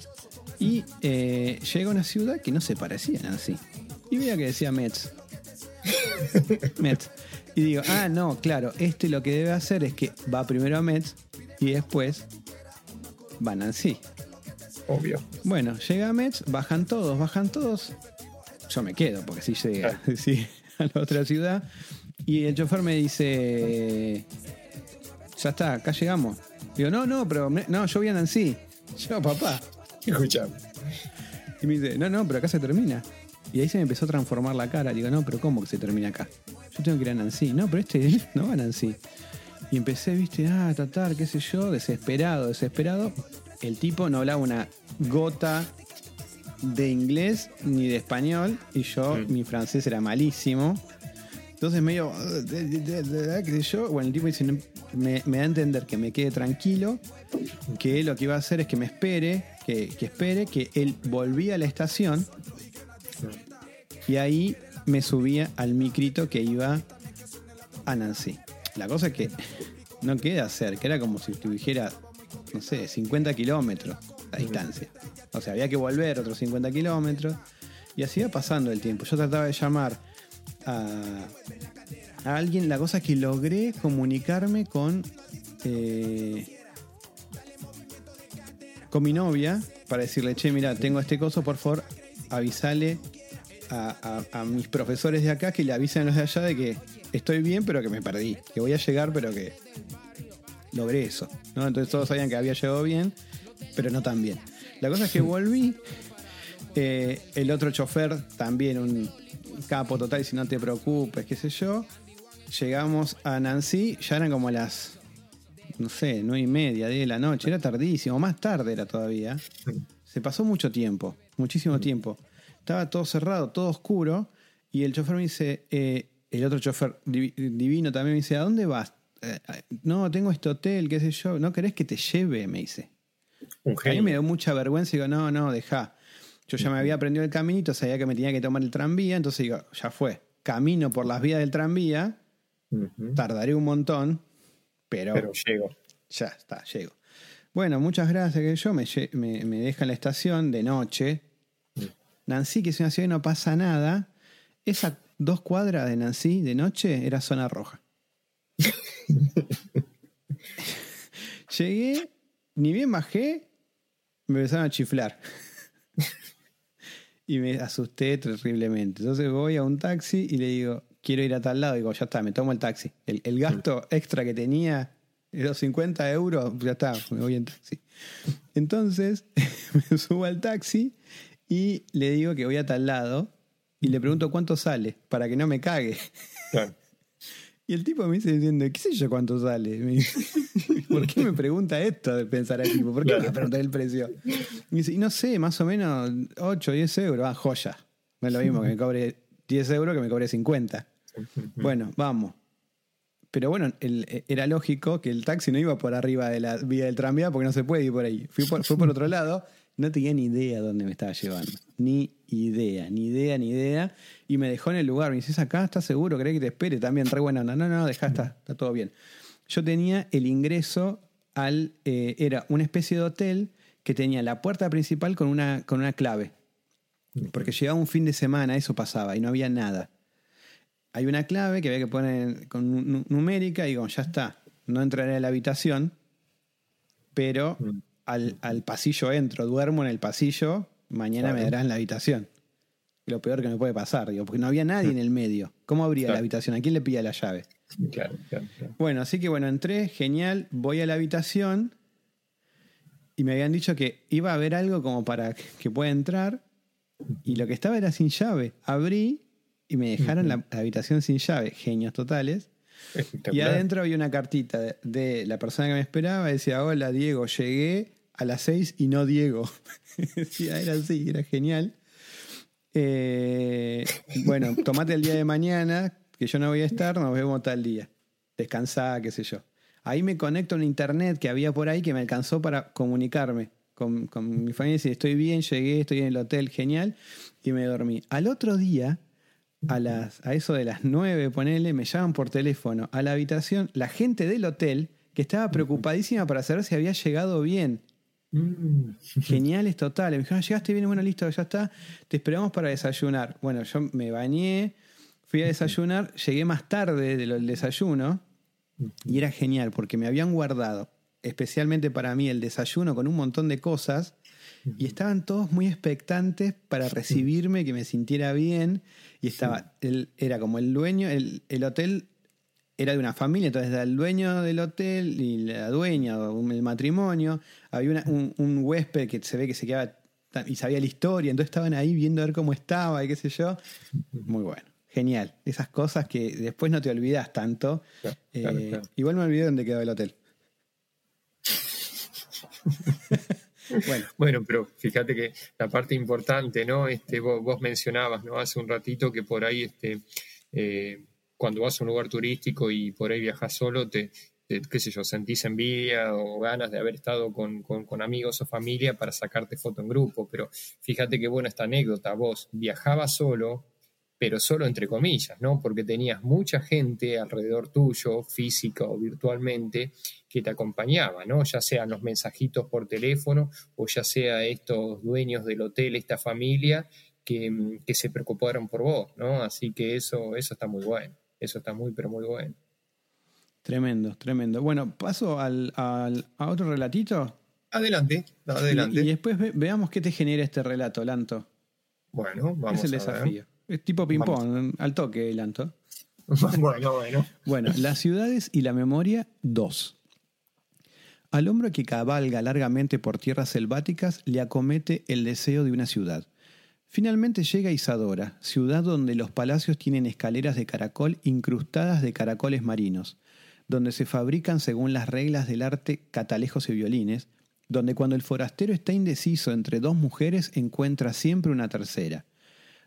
Y eh, llega a una ciudad que no se parecía a Nancy. Y veía que decía Metz. [laughs] Metz. Y digo, ah, no, claro, este lo que debe hacer es que va primero a Metz y después va a Nancy. Obvio. Bueno, llega a Metz, bajan todos, bajan todos. Yo me quedo, porque si llega sí, [laughs] a la otra ciudad. Y el chofer me dice, ya está, acá llegamos. Digo, no, no, pero me- no, yo voy a Nancy. Yo, papá. Escuchame. Y me dice, no, no, pero acá se termina. Y ahí se me empezó a transformar la cara. Digo, no, pero ¿cómo que se termina acá? Yo tengo que ir a Nancy. No, pero este [laughs] no va a Nancy. Y empecé, viste, ah, tratar, qué sé yo, desesperado, desesperado. El tipo no hablaba una gota de inglés ni de español. Y yo, mi francés era malísimo. Entonces medio, qué sé yo. Bueno, el tipo dice, me da a entender que me quede tranquilo, que lo que iba a hacer es que me espere, que, que espere, que él volvía a la estación y ahí me subía al micrito que iba a Nancy. La cosa es que no queda cerca, era como si estuviera, no sé, 50 kilómetros la distancia. O sea, había que volver otros 50 kilómetros y así iba pasando el tiempo. Yo trataba de llamar a, a alguien, la cosa es que logré comunicarme con... eh, con mi novia para decirle, che, mira, tengo este coso, por favor, avisale a, a- a mis profesores de acá que le avisen a los de allá de que estoy bien, pero que me perdí, que voy a llegar, pero que logré eso. ¿no? Entonces todos sabían que había llegado bien, pero no tan bien. La cosa es que [laughs] volví, eh, el otro chofer también, un capo total, y si no te preocupes, qué sé yo. Llegamos a Nancy, ya eran como las no sé, nueve y media, 10 de la noche, era tardísimo, más tarde era todavía. Se pasó mucho tiempo, muchísimo tiempo. Estaba todo cerrado, todo oscuro, y el chofer me dice, eh, el otro chofer divi- divino también me dice, ¿a dónde vas? "Eh, no, tengo este hotel, qué sé yo, ¿no querés que te lleve? Me dice. Un A mí me dio mucha vergüenza y digo, no, no, deja. Yo ya me había aprendido el caminito, sabía que me tenía que tomar el tranvía, entonces digo, ya fue. Camino por las vías del tranvía, tardaré un montón, pero, Pero llego. ya está, llego. Bueno, muchas gracias que yo me, me, me deja en la estación de noche. Nancy, que es una ciudad que no pasa nada. Esas dos cuadras de Nancy de noche era zona roja. [laughs] Llegué, ni bien bajé, me empezaron a chiflar. Y me asusté terriblemente. Entonces voy a un taxi y le digo, quiero ir a tal lado. Digo, ya está, me tomo el taxi. El, el gasto extra que tenía, los 50 euros, ya está, me voy en taxi. Entonces [laughs] me subo al taxi y le digo que voy a tal lado y le pregunto cuánto sale para que no me cague. Claro. Y el tipo me dice diciendo, ¿qué sé yo cuánto sale? Me dice, [laughs] ¿Por qué me pregunta esto de pensar el tipo? ¿Por qué me preguntar el precio? Me dice, y no sé, más o menos 8, 10 euros. Ah, joya. No es lo mismo que me cobre 10 euros que me cobre 50. Bueno, vamos. Pero bueno, el- era lógico que el taxi no iba por arriba de la vía del tranvía porque no se puede ir por ahí. Fui por, fue por otro lado, no tenía ni idea dónde me estaba llevando. Ni idea, ni idea, ni idea. Y me dejó en el lugar. Me dice, ¿es acá? ¿Estás seguro? ¿Querés que te espere? También, re buena. onda. No, no, dejá, está, está todo bien. Yo tenía el ingreso al. eh, era una especie de hotel que tenía la puerta principal con una, con una clave. Porque llegaba un fin de semana, eso pasaba, y no había nada. Hay una clave que había que poner con nu- nu- numérica y digo, ya está, no entraré a la habitación, pero Mm. Al, al pasillo entro, duermo en el pasillo, mañana me darán la habitación. Lo peor que me puede pasar, digo, porque no había nadie en el medio. ¿Cómo abría la habitación? ¿A quién le pilla la llave? Claro, claro, claro. Bueno, así que bueno, entré, genial, voy a la habitación y me habían dicho que iba a haber algo como para que pueda entrar y lo que estaba era sin llave. Abrí y me dejaron la, la habitación sin llave, genios totales. Y adentro había una cartita de, de la persona que me esperaba, decía, hola Diego, llegué a las seis y no Diego. [laughs] Era así, era genial. Eh, bueno, tomate el día de mañana, que yo no voy a estar, nos vemos tal día. Descansá, qué sé yo. Ahí me conecto un internet que había por ahí que me alcanzó para comunicarme con, con mi familia y decir, estoy bien, llegué, estoy en el hotel, genial, y me dormí. Al otro día, a, las, a eso de las nueve, ponele, me llaman por teléfono a la habitación la gente del hotel que estaba preocupadísima para saber si había llegado bien. Mm, [laughs] Geniales totales. Me dijeron, "Ah, llegaste bien, bueno, listo, ya está. Te esperamos para desayunar. Bueno, yo me bañé, fui a desayunar, llegué más tarde del desayuno y era genial porque me habían guardado especialmente para mí el desayuno con un montón de cosas y estaban todos muy expectantes para recibirme, que me sintiera bien y estaba, él era como el dueño, el, el hotel era de una familia, entonces era el dueño del hotel y la dueña, el matrimonio, había una- un, un huésped que se ve que se quedaba y sabía la historia, entonces estaban ahí viendo a ver cómo estaba y qué sé yo. Muy bueno, genial. Esas cosas que después no te olvidas tanto. Claro, claro, Eh, claro. Igual me olvidé dónde quedaba el hotel. [laughs] bueno, Bueno, pero fíjate que la parte importante, ¿no? Este, vos, vos mencionabas, ¿no? Hace un ratito que por ahí, este, eh, cuando vas a un lugar turístico y por ahí viajas solo, te, qué sé yo, sentís envidia o ganas de haber estado con, amigos o familia para sacarte foto en grupo. Pero fíjate qué buena esta anécdota. Vos viajabas solo, pero solo entre comillas, ¿no? Porque tenías mucha gente alrededor tuyo, física o virtualmente, que te acompañaba, ¿no? Ya sean los mensajitos por teléfono o ya sea estos dueños del hotel, esta familia, que, que se preocuparon por vos, ¿no? Así que eso, eso está muy bueno, eso está muy, pero muy bueno. tremendo, tremendo. Bueno, paso al, al- a otro relatito. Adelante, adelante. y después ve- veamos qué te genera este relato, Lanto. bueno, vamos es el a ver. desafío. Es tipo ping-pong, al toque, Lanto. [laughs] bueno, bueno. Bueno, las ciudades y la memoria 2. Al hombre que cabalga largamente por tierras selváticas le acomete el deseo de una ciudad. Finalmente llega Isadora, ciudad donde los palacios tienen escaleras de caracol incrustadas de caracoles marinos, donde se fabrican según las reglas del arte catalejos y violines, donde cuando el forastero está indeciso entre dos mujeres encuentra siempre una tercera,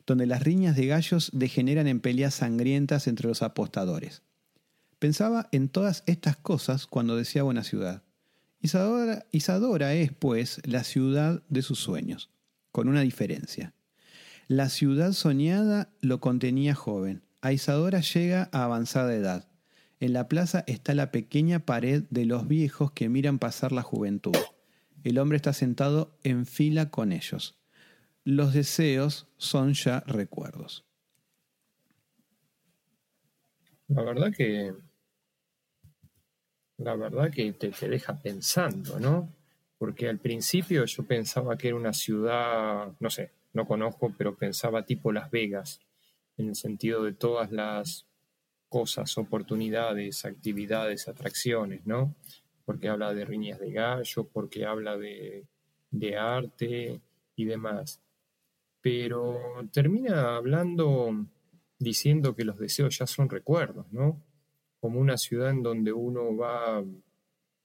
donde las riñas de gallos degeneran en peleas sangrientas entre los apostadores. Pensaba en todas estas cosas cuando decía buena ciudad. Isadora, Isadora es, pues, la ciudad de sus sueños, con una diferencia. La ciudad soñada lo contenía joven. A Isadora llega a avanzada edad. En la plaza está la pequeña pared de los viejos que miran pasar la juventud. El hombre está sentado en fila con ellos. Los deseos son ya recuerdos. La verdad que. La verdad que te, te deja pensando, ¿no? Porque al principio yo pensaba que era una ciudad, no sé, no conozco, pero pensaba tipo Las Vegas, en el sentido de todas las cosas, oportunidades, actividades, atracciones, ¿no? Porque habla de riñas de gallo, porque habla de, de arte y demás. Pero termina hablando diciendo que los deseos ya son recuerdos, ¿no? Como una ciudad en donde uno va,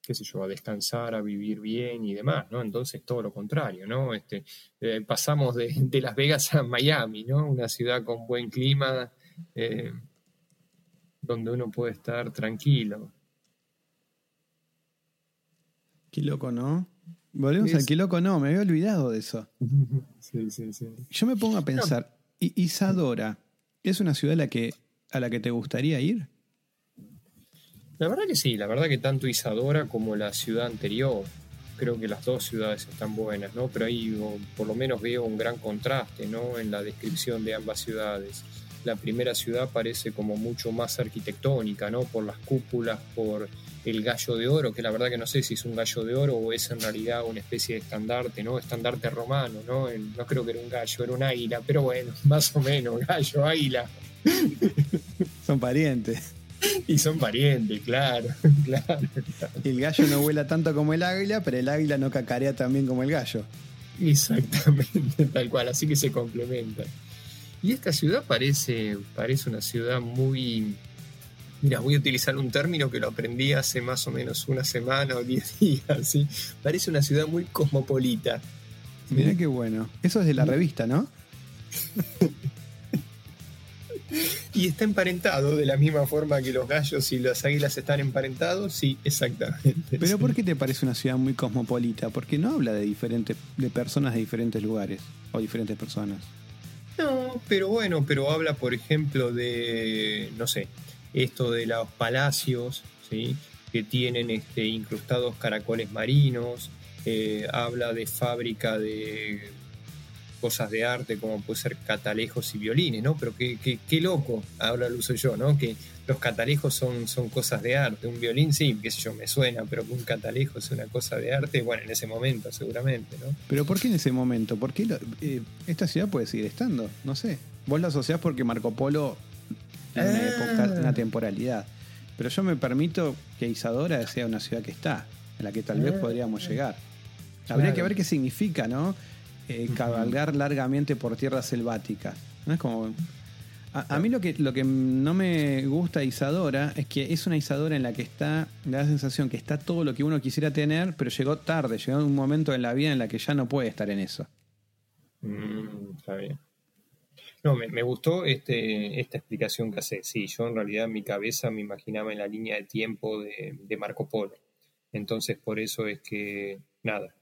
qué sé yo, a descansar, a vivir bien y demás, ¿no? Entonces todo lo contrario, ¿no? Este, eh, pasamos de, [laughs] de Las Vegas a Miami, ¿no? Una ciudad con buen clima, eh, donde uno puede estar tranquilo. Qué loco, ¿no? Volvemos Es- al qué loco, no, me había olvidado de eso. [laughs] Sí, sí, sí. Yo me pongo a pensar, ¿I- Isadora es una ciudad a la que, a la que te gustaría ir? La verdad que sí, la verdad que tanto Isadora como la ciudad anterior, creo que las dos ciudades están buenas, ¿no? Pero ahí por lo menos veo un gran contraste, ¿no? En la descripción de ambas ciudades. La primera ciudad parece como mucho más arquitectónica, ¿no? Por las cúpulas, por el gallo de oro, que la verdad que no sé si es un gallo de oro o es en realidad una especie de estandarte, ¿no? Estandarte romano, ¿no? No creo que era un gallo, era un águila, pero bueno, [laughs] más o menos, gallo, águila. Son parientes. [laughs] Y son parientes, claro, [laughs] claro. El gallo no vuela tanto como el águila, pero el águila no cacarea tan bien como el gallo. Exactamente, [laughs] tal cual, así que se complementan. Y esta ciudad parece, parece una ciudad muy... Mira, voy a utilizar un término que lo aprendí hace más o menos una semana o diez días, ¿sí? Parece una ciudad muy cosmopolita. Mirá qué bueno. Eso es de la revista, ¿no? Y está emparentado de la misma forma que los gallos y las águilas están emparentados, sí, exactamente. Pero. ¿por qué te parece una ciudad muy cosmopolita? Porque no habla de diferentes, de personas de diferentes lugares o diferentes personas. No, pero bueno, pero habla, por ejemplo, de, no sé, esto de los palacios, ¿sí? Que tienen este, incrustados caracoles marinos, eh, habla de fábrica de cosas de arte como puede ser catalejos y violines, ¿no? Pero qué, qué, qué loco, ahora lo uso yo, ¿no? Que los catalejos son, son cosas de arte, un violín sí, qué sé yo, me suena, pero que un catalejo es una cosa de arte, bueno, en ese momento seguramente, ¿no? Pero ¿por qué en ese momento? ¿Por qué lo- eh, esta ciudad puede seguir estando? No sé. Vos la asociás porque Marco Polo tiene una Ah. época, una temporalidad. Pero yo me permito que Isadora sea una ciudad que está, en la que tal vez Ah. podríamos llegar. Habría Claro. que ver qué significa, ¿no? Eh, cabalgar largamente por tierras selváticas. ¿No es como.? A, mí lo que, lo que no me gusta de Isadora es que es una Isadora en la que está, da la sensación que está todo lo que uno quisiera tener, pero llegó tarde, llegó un momento en la vida en la que ya no puede estar en eso. Mm, está bien. No, me, me gustó este, esta explicación que hace. Sí, yo en realidad en mi cabeza me imaginaba en la línea de tiempo de, de Marco Polo. Entonces por eso es que, nada,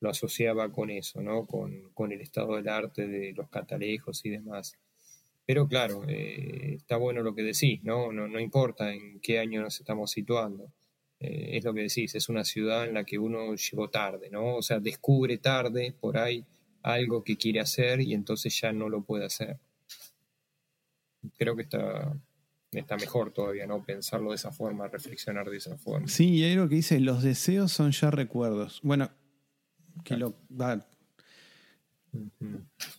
lo asociaba con eso, ¿no? Con, con el estado del arte de los catalejos y demás. Pero claro, eh, está bueno lo que decís, ¿no? ¿no? No importa en qué año nos estamos situando. Eh, es lo que decís, es una ciudad en la que uno llegó tarde, ¿no? O sea, descubre tarde por ahí algo que quiere hacer y entonces ya no lo puede hacer. Creo que está, está mejor todavía, ¿no? Pensarlo de esa forma, reflexionar de esa forma. Sí, y hay algo que dice, los deseos son ya recuerdos. Bueno, lo,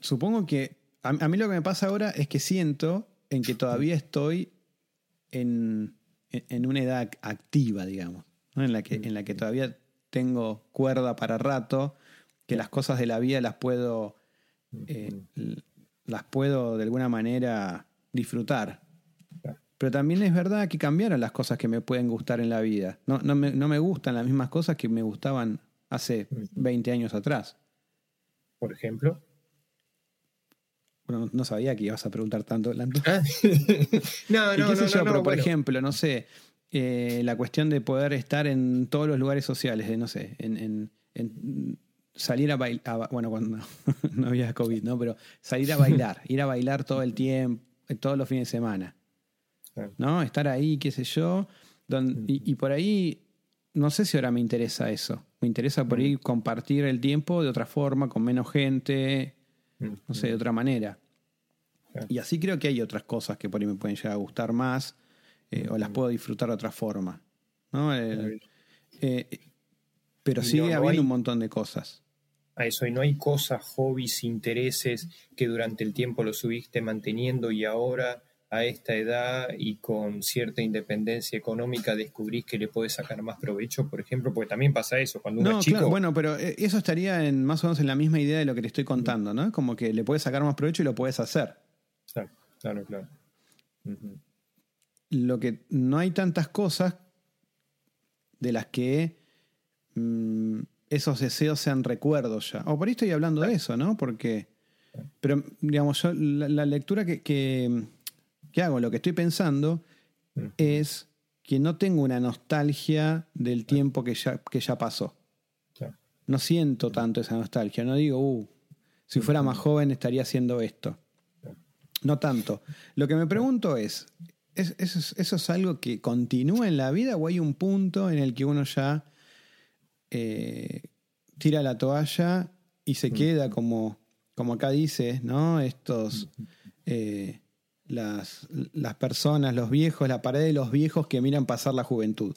supongo que a, a mí lo que me pasa ahora es que siento en que todavía estoy en, en- en una edad activa, digamos, ¿no? en, la que, en la que todavía tengo cuerda para rato, que las cosas de la vida las puedo, eh, las puedo de alguna manera disfrutar. Pero también es verdad que cambiaron las cosas que me pueden gustar en la vida. No, no, me, no me gustan las mismas cosas que me gustaban hace 20 años atrás. Por ejemplo. Bueno, no sabía que ibas a preguntar tanto, Lando. Ah, [laughs] no, ¿Y no, qué sé no, yo? no, pero por bueno. ejemplo, no sé, eh, la cuestión de poder estar en todos los lugares sociales, de, no sé, en, en- en salir a bailar, bueno, cuando [laughs] no había COVID, ¿no? Pero salir a bailar, [laughs] ir a bailar todo el tiempo, eh, todos los fines de semana. ¿no? Estar ahí, qué sé yo, don- y, y por ahí, no sé si ahora me interesa eso. Me interesa por ahí compartir el tiempo de otra forma, con menos gente, no sé, de otra manera. Y así creo que hay otras cosas que por ahí me pueden llegar a gustar más eh, o las puedo disfrutar de otra forma. ¿no? El- eh, pero sigue no- no habiendo hay- un montón de cosas. A eso, y no hay cosas, hobbies, intereses que durante el tiempo lo subiste manteniendo y ahora a esta edad y con cierta independencia económica descubrís que le puedes sacar más provecho, por ejemplo, porque también pasa eso, cuando uno No, es chico, claro, bueno, pero eh, eso estaría en más o menos en la misma idea de lo que te estoy contando, ¿no? Como que le puedes sacar más provecho y lo puedes hacer. Claro, claro, claro. Lo que no hay tantas cosas de las que mm, esos deseos sean recuerdos ya. O por ahí estoy hablando de eso, ¿no? Porque. Pero, digamos, yo la, la lectura que, que, que hago, lo que estoy pensando, es que no tengo una nostalgia del tiempo que ya, que ya pasó. No siento tanto esa nostalgia. No digo, uh, si fuera más joven estaría haciendo esto. No tanto. Lo que me pregunto es, ¿es- ¿eso es, eso es algo que continúa en la vida o hay un punto en el que uno ya eh, tira la toalla y se queda como, como acá dice, ¿no? Estos, eh, las, las personas, los viejos, la pared de los viejos que miran pasar la juventud.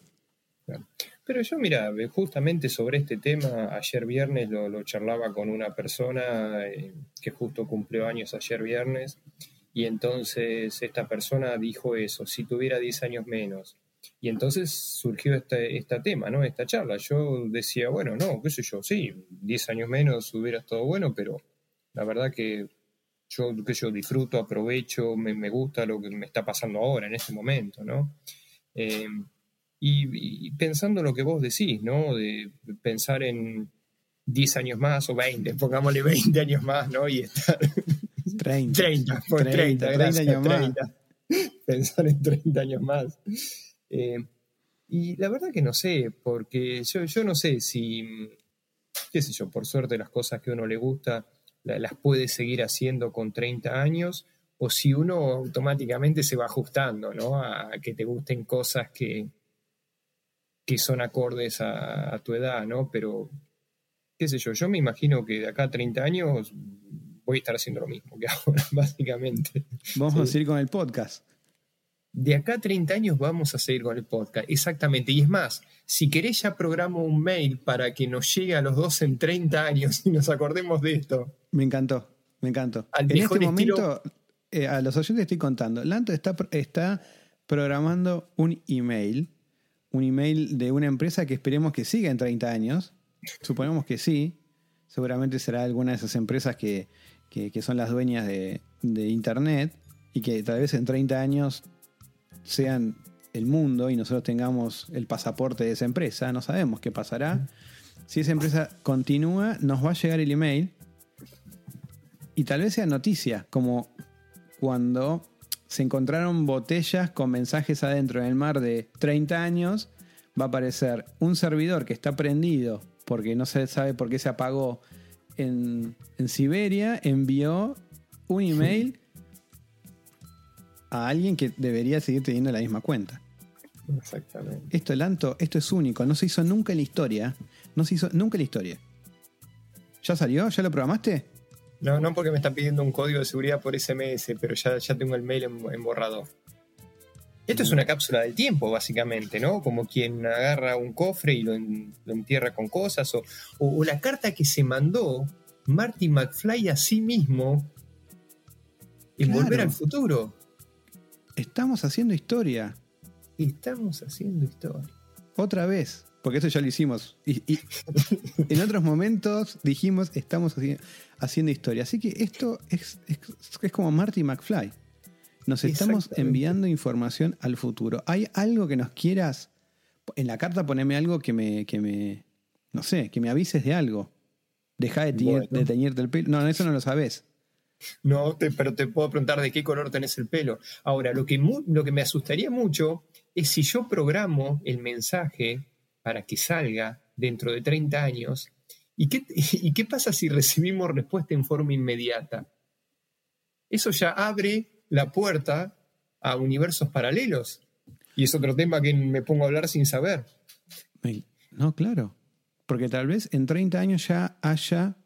Pero yo, mira, justamente sobre este tema, ayer viernes lo, lo charlaba con una persona eh, que justo cumplió años ayer viernes, y entonces esta persona dijo eso, si tuviera 10 años menos. Y entonces surgió este, este tema, ¿no? Esta charla. Yo decía, bueno, no, qué sé yo, sí, 10 años menos hubiera estado bueno, pero la verdad que yo, que yo disfruto, aprovecho, me, me gusta lo que me está pasando ahora, en este momento, ¿no? Eh, y, y pensando lo que vos decís, ¿no? De pensar en 10 años más o 20, pongámosle 20 años más, ¿no? Y estar [laughs] 30. 30, por 30, 30, 30 gracias, años más. 30. [laughs] Pensar en 30 años más. Eh, y la verdad que no sé, porque yo, yo no sé si, qué sé yo, por suerte las cosas que a uno le gusta las puede seguir haciendo con 30 años, o si uno automáticamente se va ajustando, ¿no? A que te gusten cosas que, que son acordes a, a tu edad, ¿no? Pero, qué sé yo, yo me imagino que de acá a 30 años voy a estar haciendo lo mismo que [laughs] ahora, básicamente. Vamos Sí. a seguir con el podcast. De acá a 30 años vamos a seguir con el podcast, exactamente. Y es más, si querés ya programo un mail para que nos llegue a los dos en 30 años y nos acordemos de esto. Me encantó, me encantó. Al en este estilo- momento, eh, a los oyentes estoy contando, Lanto está, está programando un email, un email de una empresa que esperemos que siga en 30 años. Suponemos que sí. Seguramente será alguna de esas empresas que, que- que son las dueñas de, de Internet y que tal vez en 30 años sean el mundo y nosotros tengamos el pasaporte de esa empresa. No sabemos qué pasará. Si esa empresa continúa, nos va a llegar el email y tal vez sea noticia, como cuando se encontraron botellas con mensajes adentro en el mar de 30 años, va a aparecer un servidor que está prendido porque no se sabe por qué se apagó en, en Siberia, envió un email a alguien que debería seguir teniendo la misma cuenta. Exactamente. Esto, Lanto, esto es único, no se hizo nunca en la historia, no se hizo nunca en la historia. ¿Ya salió? ¿Ya lo programaste? No, no porque me están pidiendo un código de seguridad por SMS, pero ya, ya tengo el mail en, en borrador. Esto es una cápsula del tiempo, básicamente, ¿no? Como quien agarra un cofre y lo, en- lo entierra con cosas, o, o- o la carta que se mandó Marty McFly a sí mismo en Claro. Volver al Futuro. Estamos haciendo historia. Estamos haciendo historia. Otra vez. Porque eso ya lo hicimos. Y, y en otros momentos dijimos, estamos haci- haciendo historia. Así que esto es, es, es como Marty McFly. Nos estamos enviando información al futuro. ¿Hay algo que nos quieras? En la carta poneme algo que me, que me no sé, que me avises de algo. Deja de, teñir- Bueno. de teñirte el pelo. No, eso no lo sabes. No, te- pero te puedo preguntar de qué color tenés el pelo. Ahora, lo que, lo que me asustaría mucho es si yo programo el mensaje para que salga dentro de 30 años. ¿Y qué, [laughs] ¿Y qué pasa si recibimos respuesta en forma inmediata? Eso ya abre la puerta a universos paralelos. Y es otro tema que me pongo a hablar sin saber. No, claro. Porque tal vez en 30 años ya haya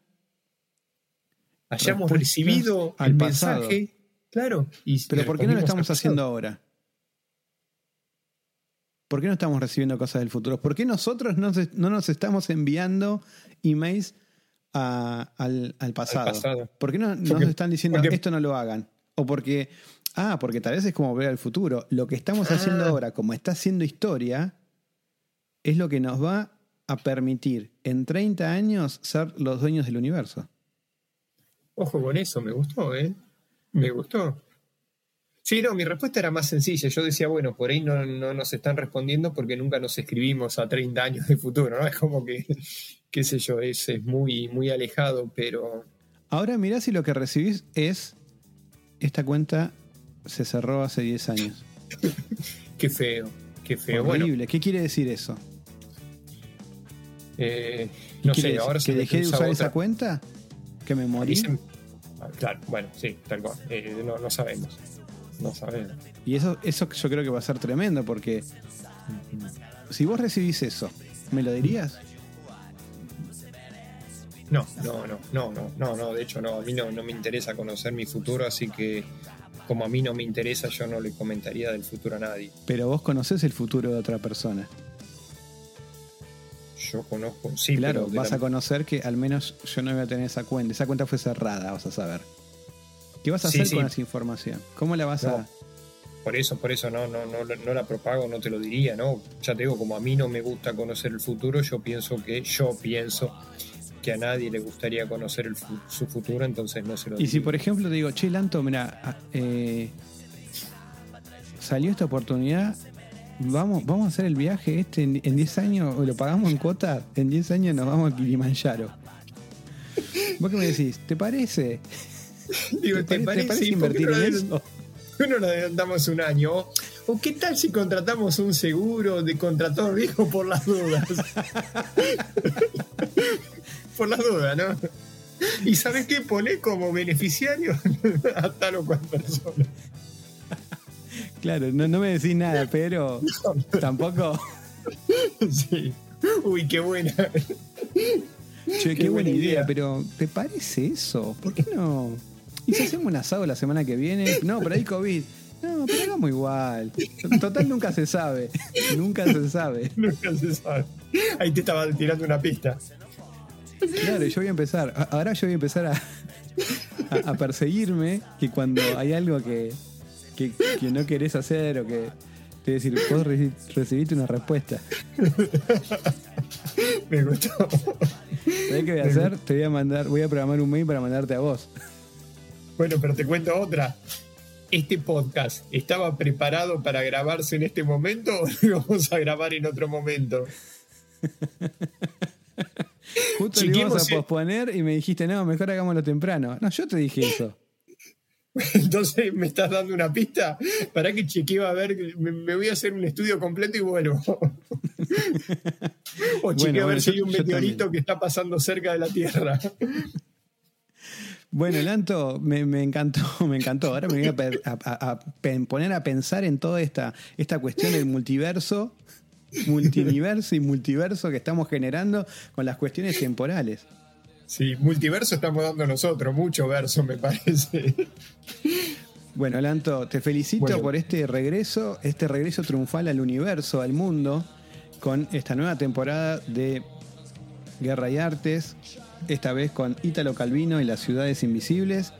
Hayamos recibido al pasado. mensaje. Claro. Y Pero ¿por qué no lo estamos haciendo ahora? ¿Por qué no estamos recibiendo cosas del futuro? ¿Por qué nosotros no, se- no nos estamos enviando emails a- al, al pasado? pasado. ¿Por qué no nos están diciendo porque- esto no lo hagan? O porque, ah, porque tal vez es como ver al futuro. Lo que estamos haciendo Ah. ahora, como está haciendo historia, es lo que nos va a permitir en 30 años ser los dueños del universo. Ojo con eso, me gustó, ¿eh? Me gustó. Sí, no, mi respuesta era más sencilla. Yo decía, bueno, por ahí no, no nos están respondiendo porque nunca nos escribimos a 30 años de futuro, ¿no? [laughs] Es como que, qué sé yo, es, es muy, muy alejado, pero Ahora mirá si lo que recibís es esta cuenta se cerró hace 10 años. [laughs] Qué feo, qué feo. Bueno, Horrible. ¿Qué quiere decir eso? eh, ¿Qué no sé, decir? ahora se ¿Que dejé de usar otra. esa cuenta? ¿Que me morí? Ah, Claro, bueno, sí, tal cual. Eh, no, no sabemos. No sabemos. Y eso, eso yo creo que va a ser tremendo porque si vos recibís eso, ¿me lo dirías? No, no, no, no, no, no, no, de hecho no, a mí no, no me interesa conocer mi futuro, así que como a mí no me interesa, yo no le comentaría del futuro a nadie. Pero vos conocés el futuro de otra persona. Yo conozco, sí, claro, pero vas la- a conocer que al menos yo no voy a tener esa cuenta. Esa cuenta fue cerrada, vas a saber. ¿Qué vas a Sí, hacer sí. con esa información? ¿Cómo la vas No. a...? por eso, por eso no, no, no, no la propago, no te lo diría, ¿no? Ya te digo, como a mí no me gusta conocer el futuro, yo pienso que, yo pienso que a nadie le gustaría conocer el su futuro, entonces no se lo Y diría. si por ejemplo te digo, che, Lanto, mira, ah, eh, salió esta oportunidad, vamos, vamos a hacer el viaje este en en 10 años, o lo pagamos en cuota, en 10 años nos vamos a Kilimanjaro. ¿Vos qué me decís? ¿Te parece? [laughs] Digo, ¿Te, pare- te parece invertir en eso? No nos adelantamos un año. O, qué tal si contratamos un seguro de contratador viejo por las dudas. [laughs] por las dudas, ¿no? Y sabes qué? Poné como beneficiario [laughs] a tal o cual persona. Claro, no, no me decís nada, pero tampoco... Sí. Uy, qué buena. Che, qué, Qué buena buena idea, idea. pero ¿te parece eso? ¿Por qué no? ¿Y si hacemos un asado la semana que viene? No, pero hay COVID. No, pero hagamos igual. Total nunca se sabe. Nunca se sabe. Nunca se sabe. Ahí te estaba tirando una pista. Claro, yo voy a empezar. Ahora yo voy a empezar a, a, a perseguirme que cuando hay algo que, que, que no querés hacer o que te voy a decir, vos reci- recibiste una respuesta. Me gustó. ¿Sabés qué voy a hacer? Te voy a mandar, voy a programar un mail para mandarte a vos. Bueno, pero te cuento otra. ¿Este podcast estaba preparado para grabarse en este momento o lo vamos a grabar en otro momento? [laughs] Justo lo íbamos a posponer y me dijiste, no, mejor hagámoslo temprano. No, yo te dije eso. [laughs] Entonces me estás dando una pista para que chequeo a ver, me, me voy a hacer un estudio completo y vuelvo. [laughs] o chequeo Bueno, a ver bueno, si yo- hay un meteorito que está pasando cerca de la Tierra. Bueno, Lanto, me, me encantó, [laughs] me encantó. Ahora me voy a, poner a pensar en toda esta, esta cuestión del multiverso, multiverso y multiverso que estamos generando con las cuestiones temporales. Sí, multiverso estamos dando nosotros, mucho verso me parece. Bueno, Lanto, te felicito Bueno. por este regreso, este regreso triunfal al universo, al mundo, con esta nueva temporada de Guerra y Artes, esta vez con Ítalo Calvino y las ciudades invisibles.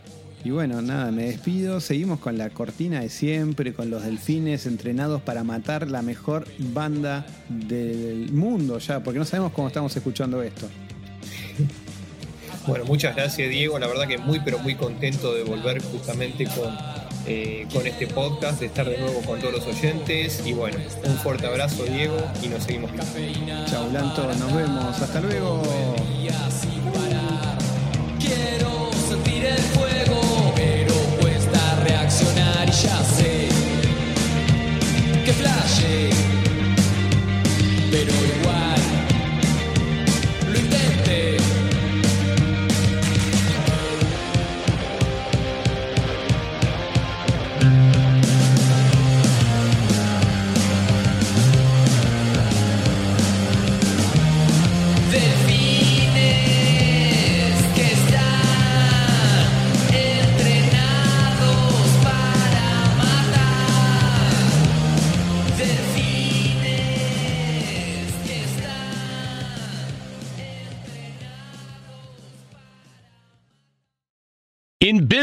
Y bueno, nada, me despido. Seguimos con la cortina de siempre, con los delfines entrenados para matar la mejor banda del mundo ya, porque no sabemos cómo estamos escuchando esto. Bueno, muchas gracias Diego, la verdad que muy pero muy contento de volver justamente con, eh, con este podcast, de estar de nuevo con todos los oyentes y bueno, un fuerte abrazo Diego y nos seguimos viendo. Chau, Lanto, nos vemos. Hasta luego. Quiero sentir el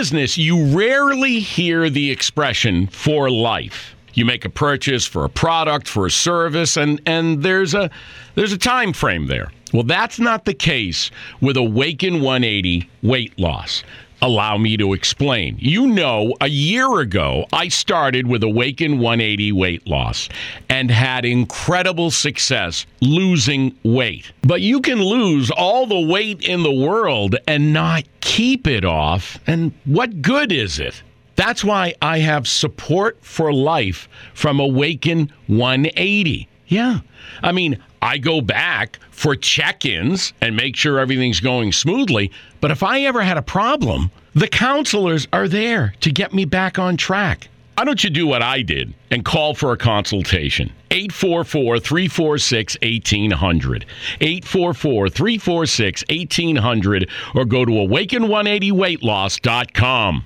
business, you rarely hear the expression for life. You make a purchase for a product, for a service, and, and there's a there's a time frame there. Well, that's not the case with Awaken 180 weight loss. Allow me to explain. You know, a year ago, I started with Awaken 180 weight loss and had incredible success losing weight. But you can lose all the weight in the world and not keep it off. And what good is it? That's why I have support for life from Awaken 180. Yeah. I mean, I go back for check ins and make sure everything's going smoothly. But if I ever had a problem, the counselors are there to get me back on track. Why don't you do what I did and call for a consultation? 844 346 1800. 844 346 1800 or go to awaken180weightloss.com.